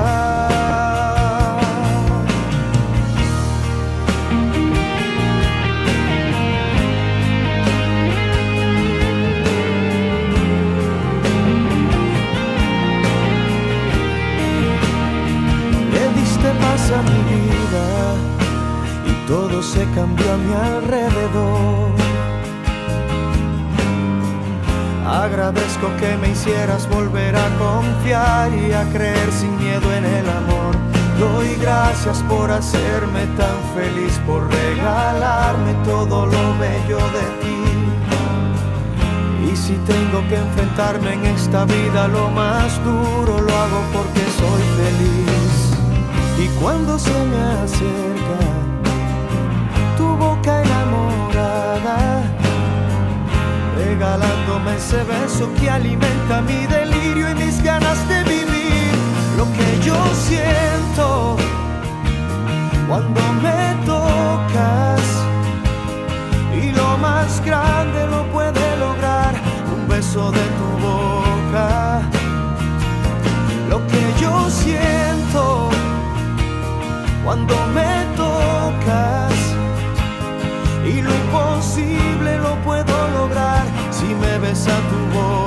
A mi vida y todo se cambió a mi alrededor. Agradezco que me hicieras volver a confiar y a creer sin miedo en el amor. Doy gracias por hacerme tan feliz, por regalarme todo lo bello de ti. Y si tengo que enfrentarme en esta vida lo más duro, lo hago porque soy feliz. Y cuando se me acerca regalándome ese beso que alimenta mi delirio y mis ganas de vivir. Lo que yo siento cuando me tocas y lo más grande lo puede lograr un beso de tu boca. Lo que yo siento cuando me tocas y lo imposible lo puedo lograr si me besa tu boca.